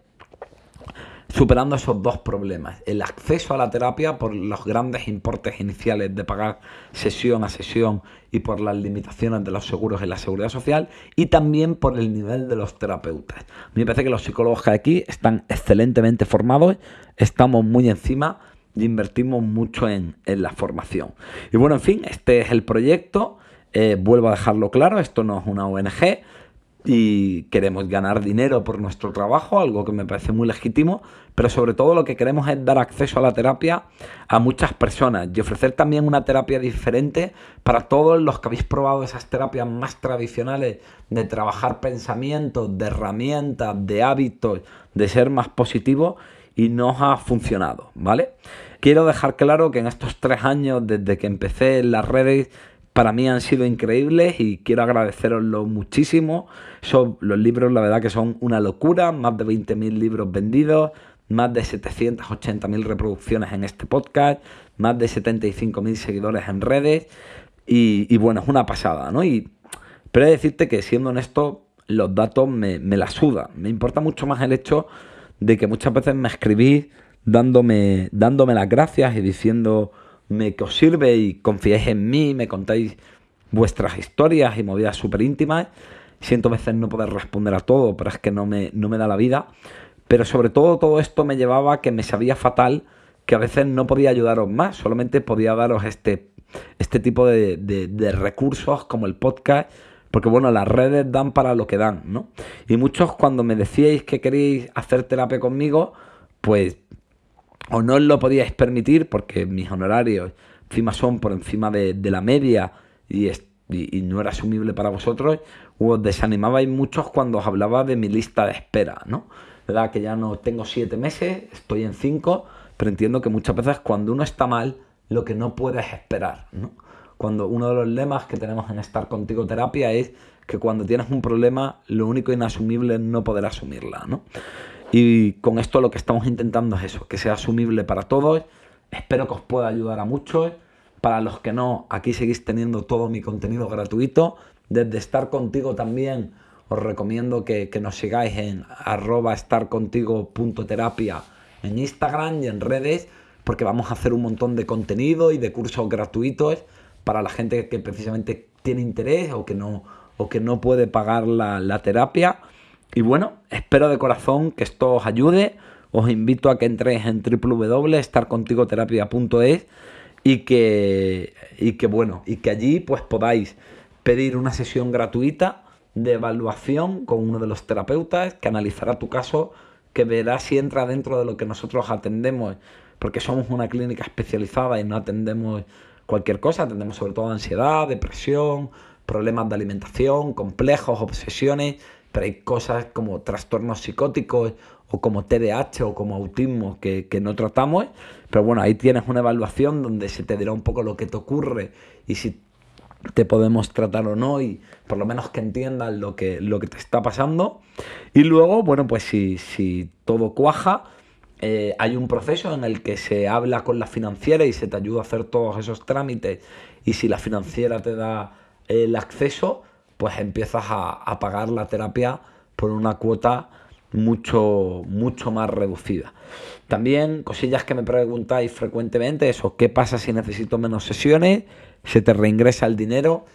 superando esos dos problemas. El acceso a la terapia por los grandes importes iniciales de pagar sesión a sesión y por las limitaciones de los seguros en la seguridad social y también por el nivel de los terapeutas. A mí me parece que los psicólogos que aquí están excelentemente formados, estamos muy encima invertimos mucho en, la formación. Y bueno, en fin, este es el proyecto. Eh, vuelvo a dejarlo claro, esto no es una ONG, y queremos ganar dinero por nuestro trabajo, algo que me parece muy legítimo, pero sobre todo lo que queremos es dar acceso a la terapia a muchas personas y ofrecer también una terapia diferente para todos los que habéis probado esas terapias más tradicionales de trabajar pensamientos, de herramientas, de hábitos, de ser más positivo y no os ha funcionado, ¿vale? Quiero dejar claro que en estos tres años desde que empecé en las redes para mí han sido increíbles y quiero agradeceroslo muchísimo. Son, los libros, la verdad que son una locura, más de 20.000 libros vendidos, más de 780.000 reproducciones en este podcast, más de 75.000 seguidores en redes y, bueno, es una pasada, ¿no? Y, pero decirte que siendo honesto, los datos me, me la sudan. Me importa mucho más el hecho de que muchas veces me escribís dándome, dándome las gracias y diciendo me que os sirve y confiáis en mí, me contáis vuestras historias y movidas súper íntimas. Siento a veces no poder responder a todo, pero es que no me, no me da la vida. Pero sobre todo todo esto me llevaba a que me sabía fatal que a veces no podía ayudaros más, solamente podía daros este, este tipo de, de recursos como el podcast, porque bueno, las redes dan para lo que dan, ¿no? Y muchos cuando me decíais que queréis hacer terapia conmigo, pues o no os lo podíais permitir porque mis honorarios encima son por encima de, la media y, no era asumible para vosotros, os desanimabais muchos cuando os hablaba de mi lista de espera, ¿no? ¿Verdad? Que ya no tengo siete meses, estoy en cinco, pero entiendo que muchas veces cuando uno está mal, lo que no puedes esperar, ¿no? Cuando uno de los lemas que tenemos en Estar Contigo Terapia es que cuando tienes un problema, lo único inasumible es no poder asumirla, ¿no? Y con esto lo que estamos intentando es eso, que sea asumible para todos. Espero que os pueda ayudar a muchos. Para los que no, aquí seguís teniendo todo mi contenido gratuito. Desde estar contigo también os recomiendo que, nos sigáis en arroba estarcontigo.terapia en Instagram y en redes, porque vamos a hacer un montón de contenido y de cursos gratuitos para la gente que precisamente tiene interés o que no, o que no puede pagar la, terapia. Y bueno, espero de corazón que esto os ayude. Os invito a que entréis en www.estarcontigoterapia.es y que, y que bueno, y que allí pues podáis pedir una sesión gratuita de evaluación con uno de los terapeutas que analizará tu caso, que verá si entra dentro de lo que nosotros atendemos, porque somos una clínica especializada y no atendemos cualquier cosa, atendemos sobre todo ansiedad, depresión, problemas de alimentación, complejos, obsesiones, pero hay cosas como trastornos psicóticos o como TDAH o como autismo que, que, no tratamos. Pero bueno, ahí tienes una evaluación donde se te dirá un poco lo que te ocurre y si te podemos tratar o no y por lo menos que entiendas lo que, lo que te está pasando. Y luego, bueno, pues si, si todo cuaja, eh, hay un proceso en el que se habla con la financiera y se te ayuda a hacer todos esos trámites y si la financiera te da el acceso, pues empiezas a, a pagar la terapia por una cuota mucho, mucho más reducida. También cosillas que me preguntáis frecuentemente, eso, ¿qué pasa si necesito menos sesiones? se te reingresa el dinero.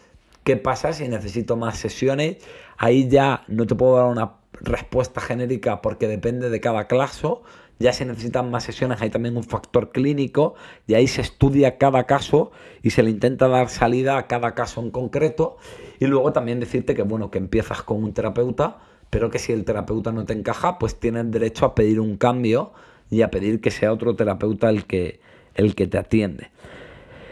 ¿Qué pasa si necesito más sesiones? Ahí ya no te puedo dar una respuesta genérica porque depende de cada caso. Ya si necesitan más sesiones hay también un factor clínico y ahí se estudia cada caso y se le intenta dar salida a cada caso en concreto. Y luego también decirte que bueno, que empiezas con un terapeuta, pero que si el terapeuta no te encaja, pues tienes derecho a pedir un cambio y a pedir que sea otro terapeuta el que, el que te atiende.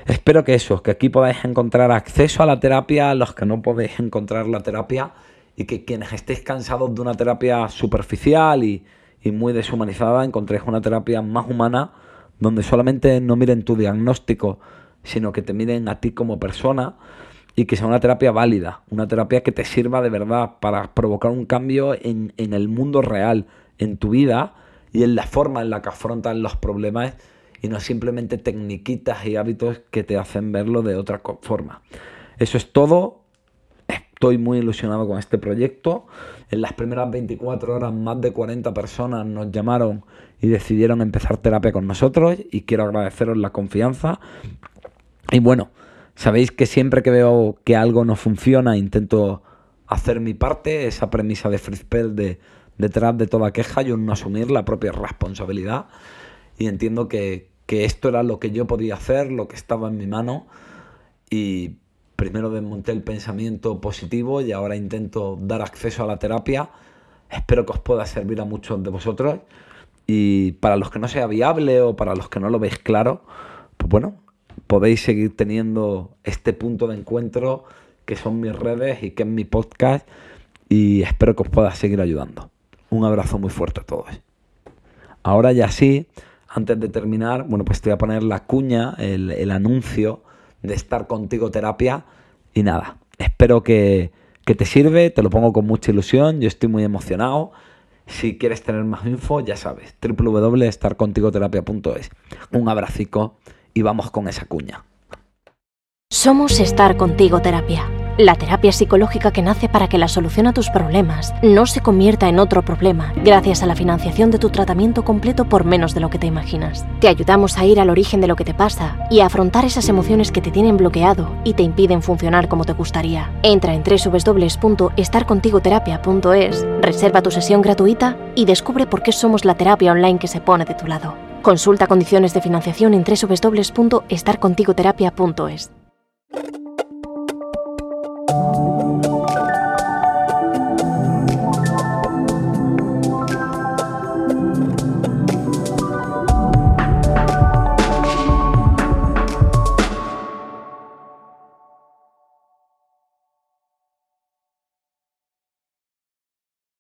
Espero que eso, que aquí podáis encontrar acceso a la terapia, los que no podéis encontrar la terapia, y que quienes estéis cansados de una terapia superficial y, muy deshumanizada, encontréis una terapia más humana, donde solamente no miren tu diagnóstico, sino que te miren a ti como persona y que sea una terapia válida, una terapia que te sirva de verdad para provocar un cambio en, en el mundo real, en tu vida y en la forma en la que afrontan los problemas y no simplemente tecniquitas y hábitos que te hacen verlo de otra forma. Eso es todo. Estoy muy ilusionado con este proyecto. En las primeras 24 horas más de 40 personas nos llamaron y decidieron empezar terapia con nosotros y quiero agradeceros la confianza. Y bueno, sabéis que siempre que veo que algo no funciona intento hacer mi parte, esa premisa de Fritzpel de detrás de toda queja yo no asumir la propia responsabilidad y entiendo que, esto era lo que yo podía hacer, lo que estaba en mi mano y primero desmonté el pensamiento positivo y ahora intento dar acceso a la terapia. Espero que os pueda servir a muchos de vosotros y para los que no sea viable o para los que no lo veis claro, pues bueno, podéis seguir teniendo este punto de encuentro que son mis redes y que es mi podcast y espero que os pueda seguir ayudando. Un abrazo muy fuerte a todos. Ahora ya sí, antes de terminar, bueno, pues te voy a poner la cuña, el, anuncio de estar contigo terapia. Y nada, espero que, que te sirve, te lo pongo con mucha ilusión, yo estoy muy emocionado. Si quieres tener más info, ya sabes, www.estarcontigoterapia.es. Un abracico y vamos con esa cuña. Somos Estar Contigo Terapia la terapia psicológica que nace para que la solución a tus problemas no se convierta en otro problema gracias a la financiación de tu tratamiento completo por menos de lo que te imaginas. Te ayudamos a ir al origen de lo que te pasa y a afrontar esas emociones que te tienen bloqueado y te impiden funcionar como te gustaría. Entra en www.estarcontigoterapia.es, reserva tu sesión gratuita y descubre por qué somos la terapia online que se pone de tu lado. Consulta condiciones de financiación en www.estarcontigoterapia.es. Thank you.